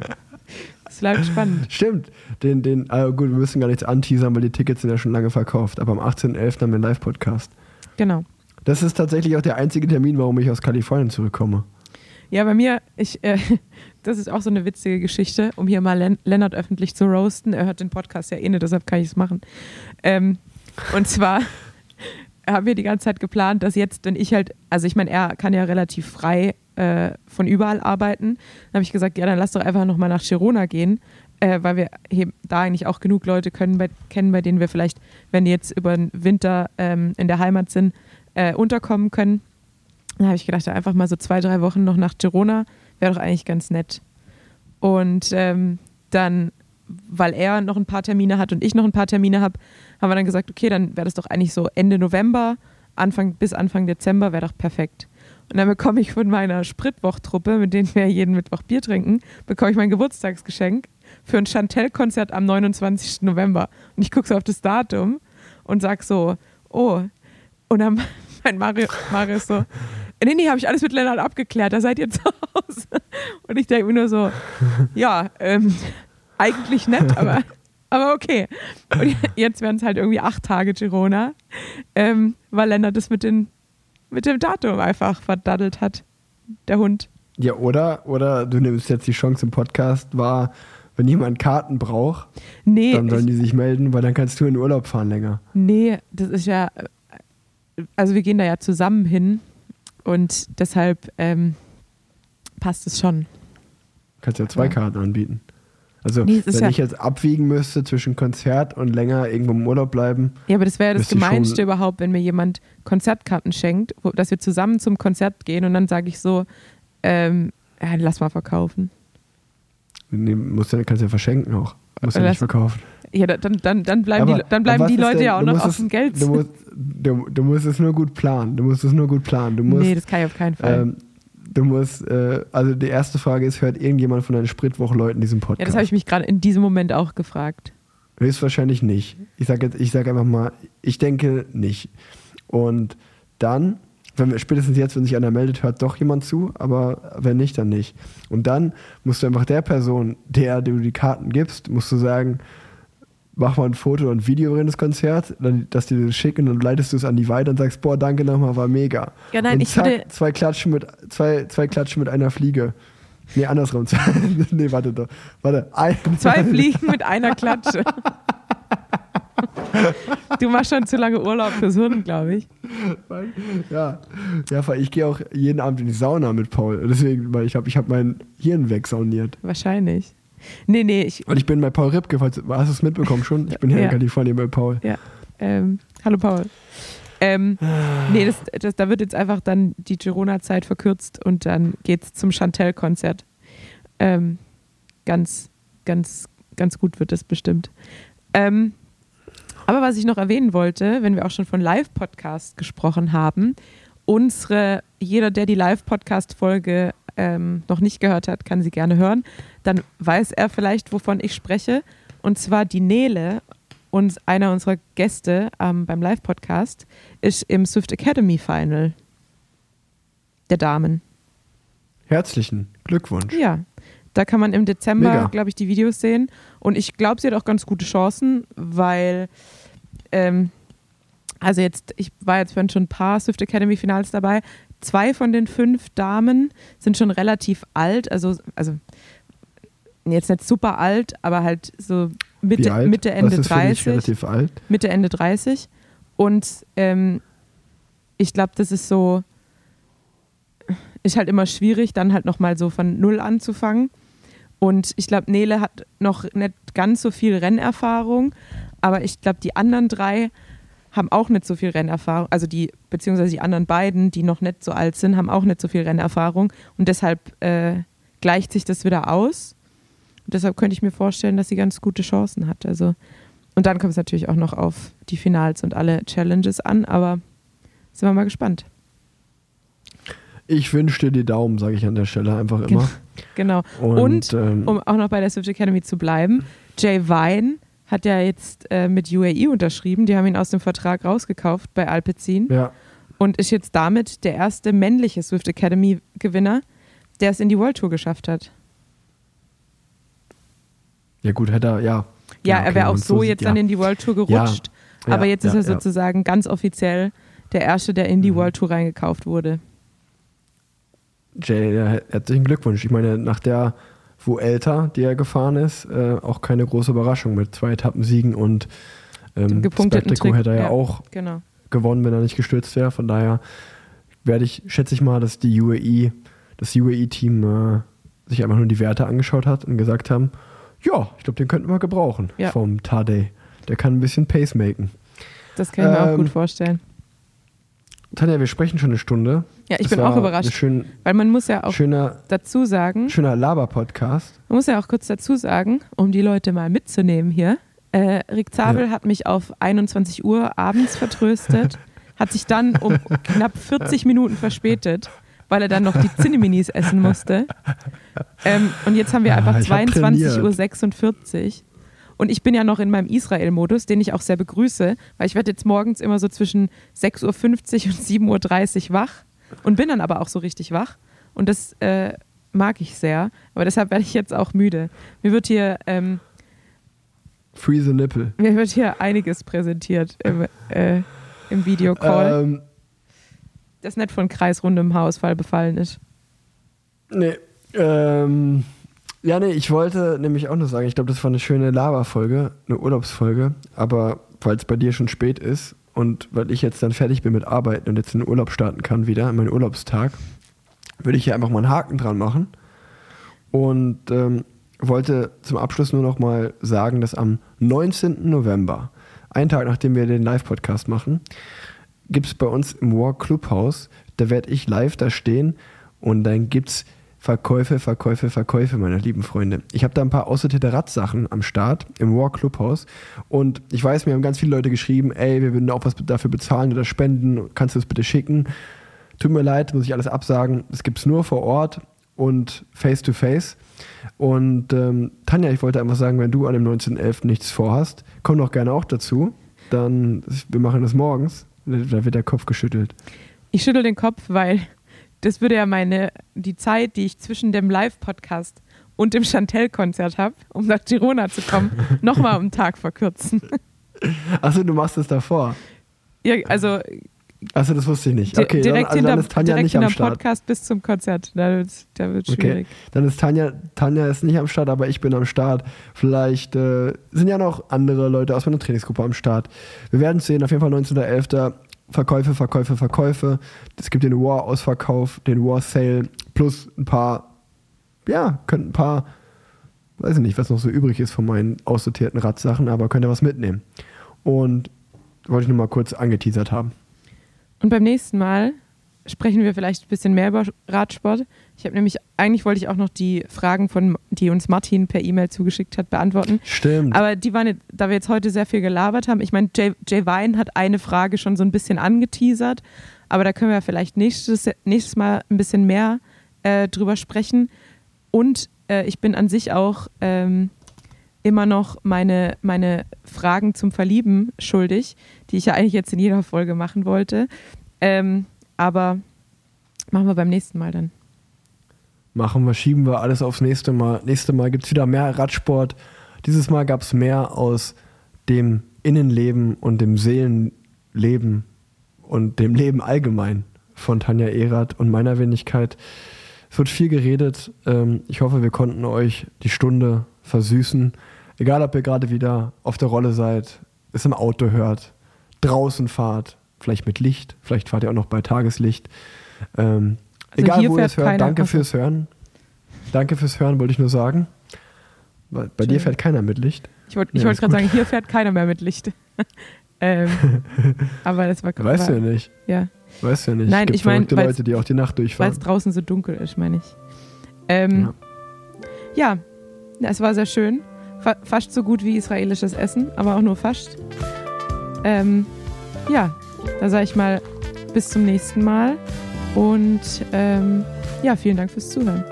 es bleibt spannend. Stimmt. Den, den, ah, gut, wir müssen gar nichts anteasern, weil die Tickets sind ja schon lange verkauft. Aber am 18.11. haben wir einen Live-Podcast. Genau. Das ist tatsächlich auch der einzige Termin, warum ich aus Kalifornien zurückkomme. Ja, bei mir, ich, äh, das ist auch so eine witzige Geschichte, um hier mal Len Lennart öffentlich zu roasten. Er hört den Podcast ja eh nicht, deshalb kann ich es machen. Ähm, und zwar haben wir die ganze Zeit geplant, dass jetzt, wenn ich halt, also ich meine, er kann ja relativ frei äh, von überall arbeiten. Dann habe ich gesagt, ja, dann lass doch einfach nochmal nach Girona gehen, äh, weil wir da eigentlich auch genug Leute können, bei, kennen, bei denen wir vielleicht, wenn die jetzt über den Winter ähm, in der Heimat sind, äh, unterkommen können. Dann habe ich gedacht, einfach mal so zwei, drei Wochen noch nach Girona wäre doch eigentlich ganz nett. Und ähm, dann, weil er noch ein paar Termine hat und ich noch ein paar Termine habe, haben wir dann gesagt, okay, dann wäre das doch eigentlich so Ende November, Anfang bis Anfang Dezember wäre doch perfekt. Und dann bekomme ich von meiner Spritwochtruppe, mit denen wir jeden Mittwoch Bier trinken, bekomme ich mein Geburtstagsgeschenk für ein Chantel-Konzert am 29. November. Und ich gucke so auf das Datum und sag so, oh. Und dann mein Mario, Mario ist so, nee, nee, habe ich alles mit Lennart abgeklärt, da seid ihr zu Hause. Und ich denke mir nur so, ja, ähm, eigentlich nett, aber, aber okay. Und jetzt werden es halt irgendwie acht Tage Girona, ähm, weil Lennart das mit, den, mit dem Datum einfach verdaddelt hat, der Hund. Ja, oder, oder du nimmst jetzt die Chance im Podcast wahr, wenn jemand Karten braucht, Nee, dann sollen ich, die sich melden, weil dann kannst du in Urlaub fahren länger. nee, das ist ja, also wir gehen da ja zusammen hin und deshalb ähm, passt es schon. Kannst ja zwei Ja. Karten anbieten. Also, Nee, wenn ja- ich jetzt abwiegen müsste zwischen Konzert und länger irgendwo im Urlaub bleiben, Ja, aber das wäre ja das Gemeinste überhaupt, wenn mir jemand Konzertkarten schenkt, wo, dass wir zusammen zum Konzert gehen und dann sage ich so, ähm, ja, lass mal verkaufen. nee, musst du, kannst du ja verschenken auch. Musst ja nicht verkaufen. Ja, da- dann, dann, dann bleiben Aber- die, dann bleiben die Leute denn- ja auch noch auf dem Geld. Du musst, du, du musst es nur gut planen. Du musst es nur gut planen. Du musst, nee, das kann ich auf keinen Fall. ähm, du musst, äh, also die erste Frage ist, hört irgendjemand von deinen Spritwochleuten diesen Podcast? ja, das habe ich mich gerade in diesem Moment auch gefragt. Höchstwahrscheinlich nicht. Ich sage jetzt, ich sage einfach mal, ich denke nicht. Und dann, wenn wir, spätestens jetzt, wenn sich einer meldet, hört doch jemand zu, aber wenn nicht, dann nicht. Und dann musst du einfach der Person, der du die Karten gibst, musst du sagen, mach mal ein Foto und ein Video während des Konzerts, dann, dass die das schicken und leitest du es an die weiter und sagst, boah, danke nochmal, war mega. Ja, nein, und ich zack, würde- zwei Klatschen mit zwei, zwei Klatschen mit einer Fliege. Nee, andersrum. nee, warte doch. Warte. Ein, Zwei Fliegen mit einer Klatsche. Du machst schon zu lange Urlaub fürs Hirn, glaube ich. Ja, ja, weil ich gehe auch jeden Abend in die Sauna mit Paul. Deswegen, weil ich habe ich hab mein Hirn wegsauniert. Wahrscheinlich. Nee, nee, ich. Und ich bin bei Paul Ripke, falls, hast du es mitbekommen schon? Ich bin hier Ja. in Kalifornien bei Paul. Ja. Ähm, hallo Paul. Ähm, nee, das, das, da wird jetzt einfach dann die Girona-Zeit verkürzt und dann geht's zum Chantel-Konzert. Ähm, ganz, ganz, ganz gut wird das bestimmt. Ähm, aber was ich noch erwähnen wollte, wenn wir auch schon von Live-Podcast gesprochen haben, unsere, jeder, der die Live-Podcast-Folge ähm, noch nicht gehört hat, kann sie gerne hören. Dann weiß er vielleicht, wovon ich spreche. Und zwar die Nele, uns, einer unserer Gäste ähm, beim Live-Podcast, ist im Swift Academy Final der Damen. Herzlichen Glückwunsch. Ja, da kann man im Dezember, glaube ich, die Videos sehen. Und ich glaube, sie hat auch ganz gute Chancen, weil, ähm, also jetzt, ich war jetzt vorhin schon ein paar Swift Academy Finals dabei. Zwei von den fünf Damen sind schon relativ alt, also, also jetzt nicht super alt, aber halt so Mitte? Mitte Ende Was ist für dich 30. relativ alt? Mitte, Ende 30. Und ähm, ich glaube, das ist so, ist halt immer schwierig, dann halt nochmal so von Null anzufangen. Und ich glaube, Nele hat noch nicht ganz so viel Rennerfahrung, aber ich glaube, die anderen drei haben auch nicht so viel Rennerfahrung, also die, beziehungsweise die anderen beiden, die noch nicht so alt sind, haben auch nicht so viel Rennerfahrung und deshalb äh, gleicht sich das wieder aus. Und deshalb könnte ich mir vorstellen, dass sie ganz gute Chancen hat. Also, und dann kommt es natürlich auch noch auf die Finals und alle Challenges an, aber sind wir mal gespannt. Ich wünsche dir die Daumen, sage ich an der Stelle einfach immer. Genau. Und, Und, ähm, Um auch noch bei der Swift Academy zu bleiben, Jay Vine hat ja jetzt äh, mit UAE unterschrieben. Die haben ihn aus dem Vertrag rausgekauft bei Alpecin ja, und ist jetzt damit der erste männliche Swift Academy Gewinner, der es in die World Tour geschafft hat. ja gut, hätte er, ja. Ja, okay, er wäre auch so sieht, jetzt ja. dann in die World Tour Ja, gerutscht. ja, aber jetzt ist ja, er ja. sozusagen ganz offiziell der erste, der in die Mhm. World Tour reingekauft wurde. Jay, ja, herzlichen Glückwunsch. Ich meine, nach der Vuelta, die er gefahren ist, äh, auch keine große Überraschung mit zwei Etappensiegen und ähm, Trick, hätte er ja, auch Genau. gewonnen, wenn er nicht gestürzt wäre. Von daher werde ich, schätze ich mal, dass die UAE, das UAE-Team äh, sich einfach nur die Werte angeschaut hat und gesagt haben, ja, ich glaube, den könnten wir gebrauchen Ja. vom Tadej. Der kann ein bisschen Pace maken. Das kann ich mir auch Ähm, gut vorstellen. Tanja, wir sprechen schon eine Stunde. Ja, ich Das bin auch überrascht, schön, weil man muss ja auch schöner, dazu sagen, schöner Laber-Podcast. Man muss ja auch kurz dazu sagen, um die Leute mal mitzunehmen hier. Äh, Rick Zabel Ja. hat mich auf 21 Uhr abends vertröstet, hat sich dann um knapp 40 Minuten verspätet, weil er dann noch die Zineminis essen musste. Ähm, und jetzt haben wir einfach Ah, ich hab 22.46 Uhr. Und ich bin ja noch in meinem Israel-Modus, den ich auch sehr begrüße, weil ich werde jetzt morgens immer so zwischen 6.50 Uhr und 7.30 Uhr wach und bin dann aber auch so richtig wach. Und das äh, mag ich sehr. Aber deshalb werde ich jetzt auch müde. Mir wird hier, ähm, Free the Nipple. mir wird hier einiges präsentiert im, äh, im Videocall, Ähm, das nicht von kreisrundem Haarausfall befallen ist. nee. Ähm, ja, nee, ich wollte nämlich auch nur sagen, ich glaube, das war eine schöne Lava-Folge, eine Urlaubsfolge, aber weil es bei dir schon spät ist und weil ich jetzt dann fertig bin mit Arbeiten und jetzt in den Urlaub starten kann wieder, in meinen Urlaubstag, würde ich hier einfach mal einen Haken dran machen und ähm, wollte zum Abschluss nur noch mal sagen, dass am 19. November, einen Tag nachdem wir den Live-Podcast machen, gibt es bei uns im War Clubhaus, da werde ich live da stehen und dann gibt es Verkäufe, Verkäufe, Verkäufe, meine lieben Freunde. Ich habe da ein paar aussortierte Radsachen am Start im War Clubhaus und ich weiß, mir haben ganz viele Leute geschrieben, ey, wir würden auch was dafür bezahlen oder spenden, kannst du das bitte schicken? Tut mir leid, muss ich alles absagen. Es gibt es nur vor Ort und face to face. Und ähm, Tanja, ich wollte einfach sagen, wenn du an dem 19.11. nichts vorhast, komm doch gerne auch dazu. Dann, wir machen das morgens. Da wird der Kopf geschüttelt. Ich schüttel den Kopf, weil das würde ja meine, die Zeit, die ich zwischen dem Live-Podcast und dem Chantel-Konzert habe, um nach Girona zu kommen, nochmal um einen Tag verkürzen. Achso, du machst es davor. Ja, also Achso, das wusste ich nicht. Okay, direkt dann, also dann ist Tanja direkt nicht am Start. Podcast bis zum Konzert. Da wird da wird's schwierig. Okay, dann ist Tanja, Tanja ist nicht am Start, aber ich bin am Start. Vielleicht äh, sind ja noch andere Leute aus meiner Trainingsgruppe am Start. Wir werden es sehen. Auf jeden Fall 19.11. Verkäufe, Verkäufe, Verkäufe. Es gibt den War-Ausverkauf, den War-Sale plus ein paar, ja, könnten ein paar, weiß ich nicht, was noch so übrig ist von meinen aussortierten Radsachen, aber könnt ihr was mitnehmen. Und wollte ich nur mal kurz angeteasert haben. Und beim nächsten Mal sprechen wir vielleicht ein bisschen mehr über Radsport. Ich habe nämlich, eigentlich wollte ich auch noch die Fragen von, die uns Martin per E-Mail zugeschickt hat, beantworten. Stimmt. Aber die waren, da wir jetzt heute sehr viel gelabert haben, ich meine, Jay, Jay Vine hat eine Frage schon so ein bisschen angeteasert, aber da können wir vielleicht nächstes, nächstes Mal ein bisschen mehr äh, drüber sprechen. Und äh, ich bin an sich auch ähm, immer noch meine, meine Fragen zum Verlieben schuldig, die ich ja eigentlich jetzt in jeder Folge machen wollte. Ähm, aber machen wir beim nächsten Mal dann. Machen wir, schieben wir alles aufs nächste Mal. Nächste Mal gibt es wieder mehr Radsport. Dieses Mal gab es mehr aus dem Innenleben und dem Seelenleben und dem Leben allgemein von Tanja Erath und meiner Wenigkeit. Es wird viel geredet. Ähm, Ich hoffe, wir konnten euch die Stunde versüßen. Egal, ob ihr gerade wieder auf der Rolle seid, es im Auto hört, draußen fahrt, vielleicht mit Licht, vielleicht fahrt ihr auch noch bei Tageslicht. Ähm, Also Egal, wo ihr es hört, danke fürs Hören. Danke fürs Hören, wollte ich nur sagen. Bei, dir fährt keiner mit Licht. Ich wollte Ja, wollte ist gerade sagen, hier fährt keiner mehr mit Licht. ähm, aber das war Weißt du ja nicht. ja, Weißt du ja nicht. Nein, Gibt ich mein, verrückte weil's- Leute, die auch die Nacht weil durchfahren. es draußen so dunkel ist, meine ich. Ähm, ja. ja, es war sehr schön. Fa fast so gut wie israelisches Essen, aber auch nur fast. Ähm, ja, da sage ich mal bis zum nächsten Mal und ähm, ja, vielen Dank fürs Zuhören.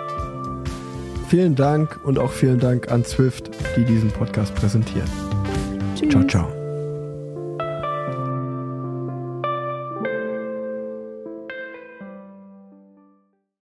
Vielen Dank und auch vielen Dank an Zwift, die diesen Podcast präsentiert. Tschüss. Ciao, ciao.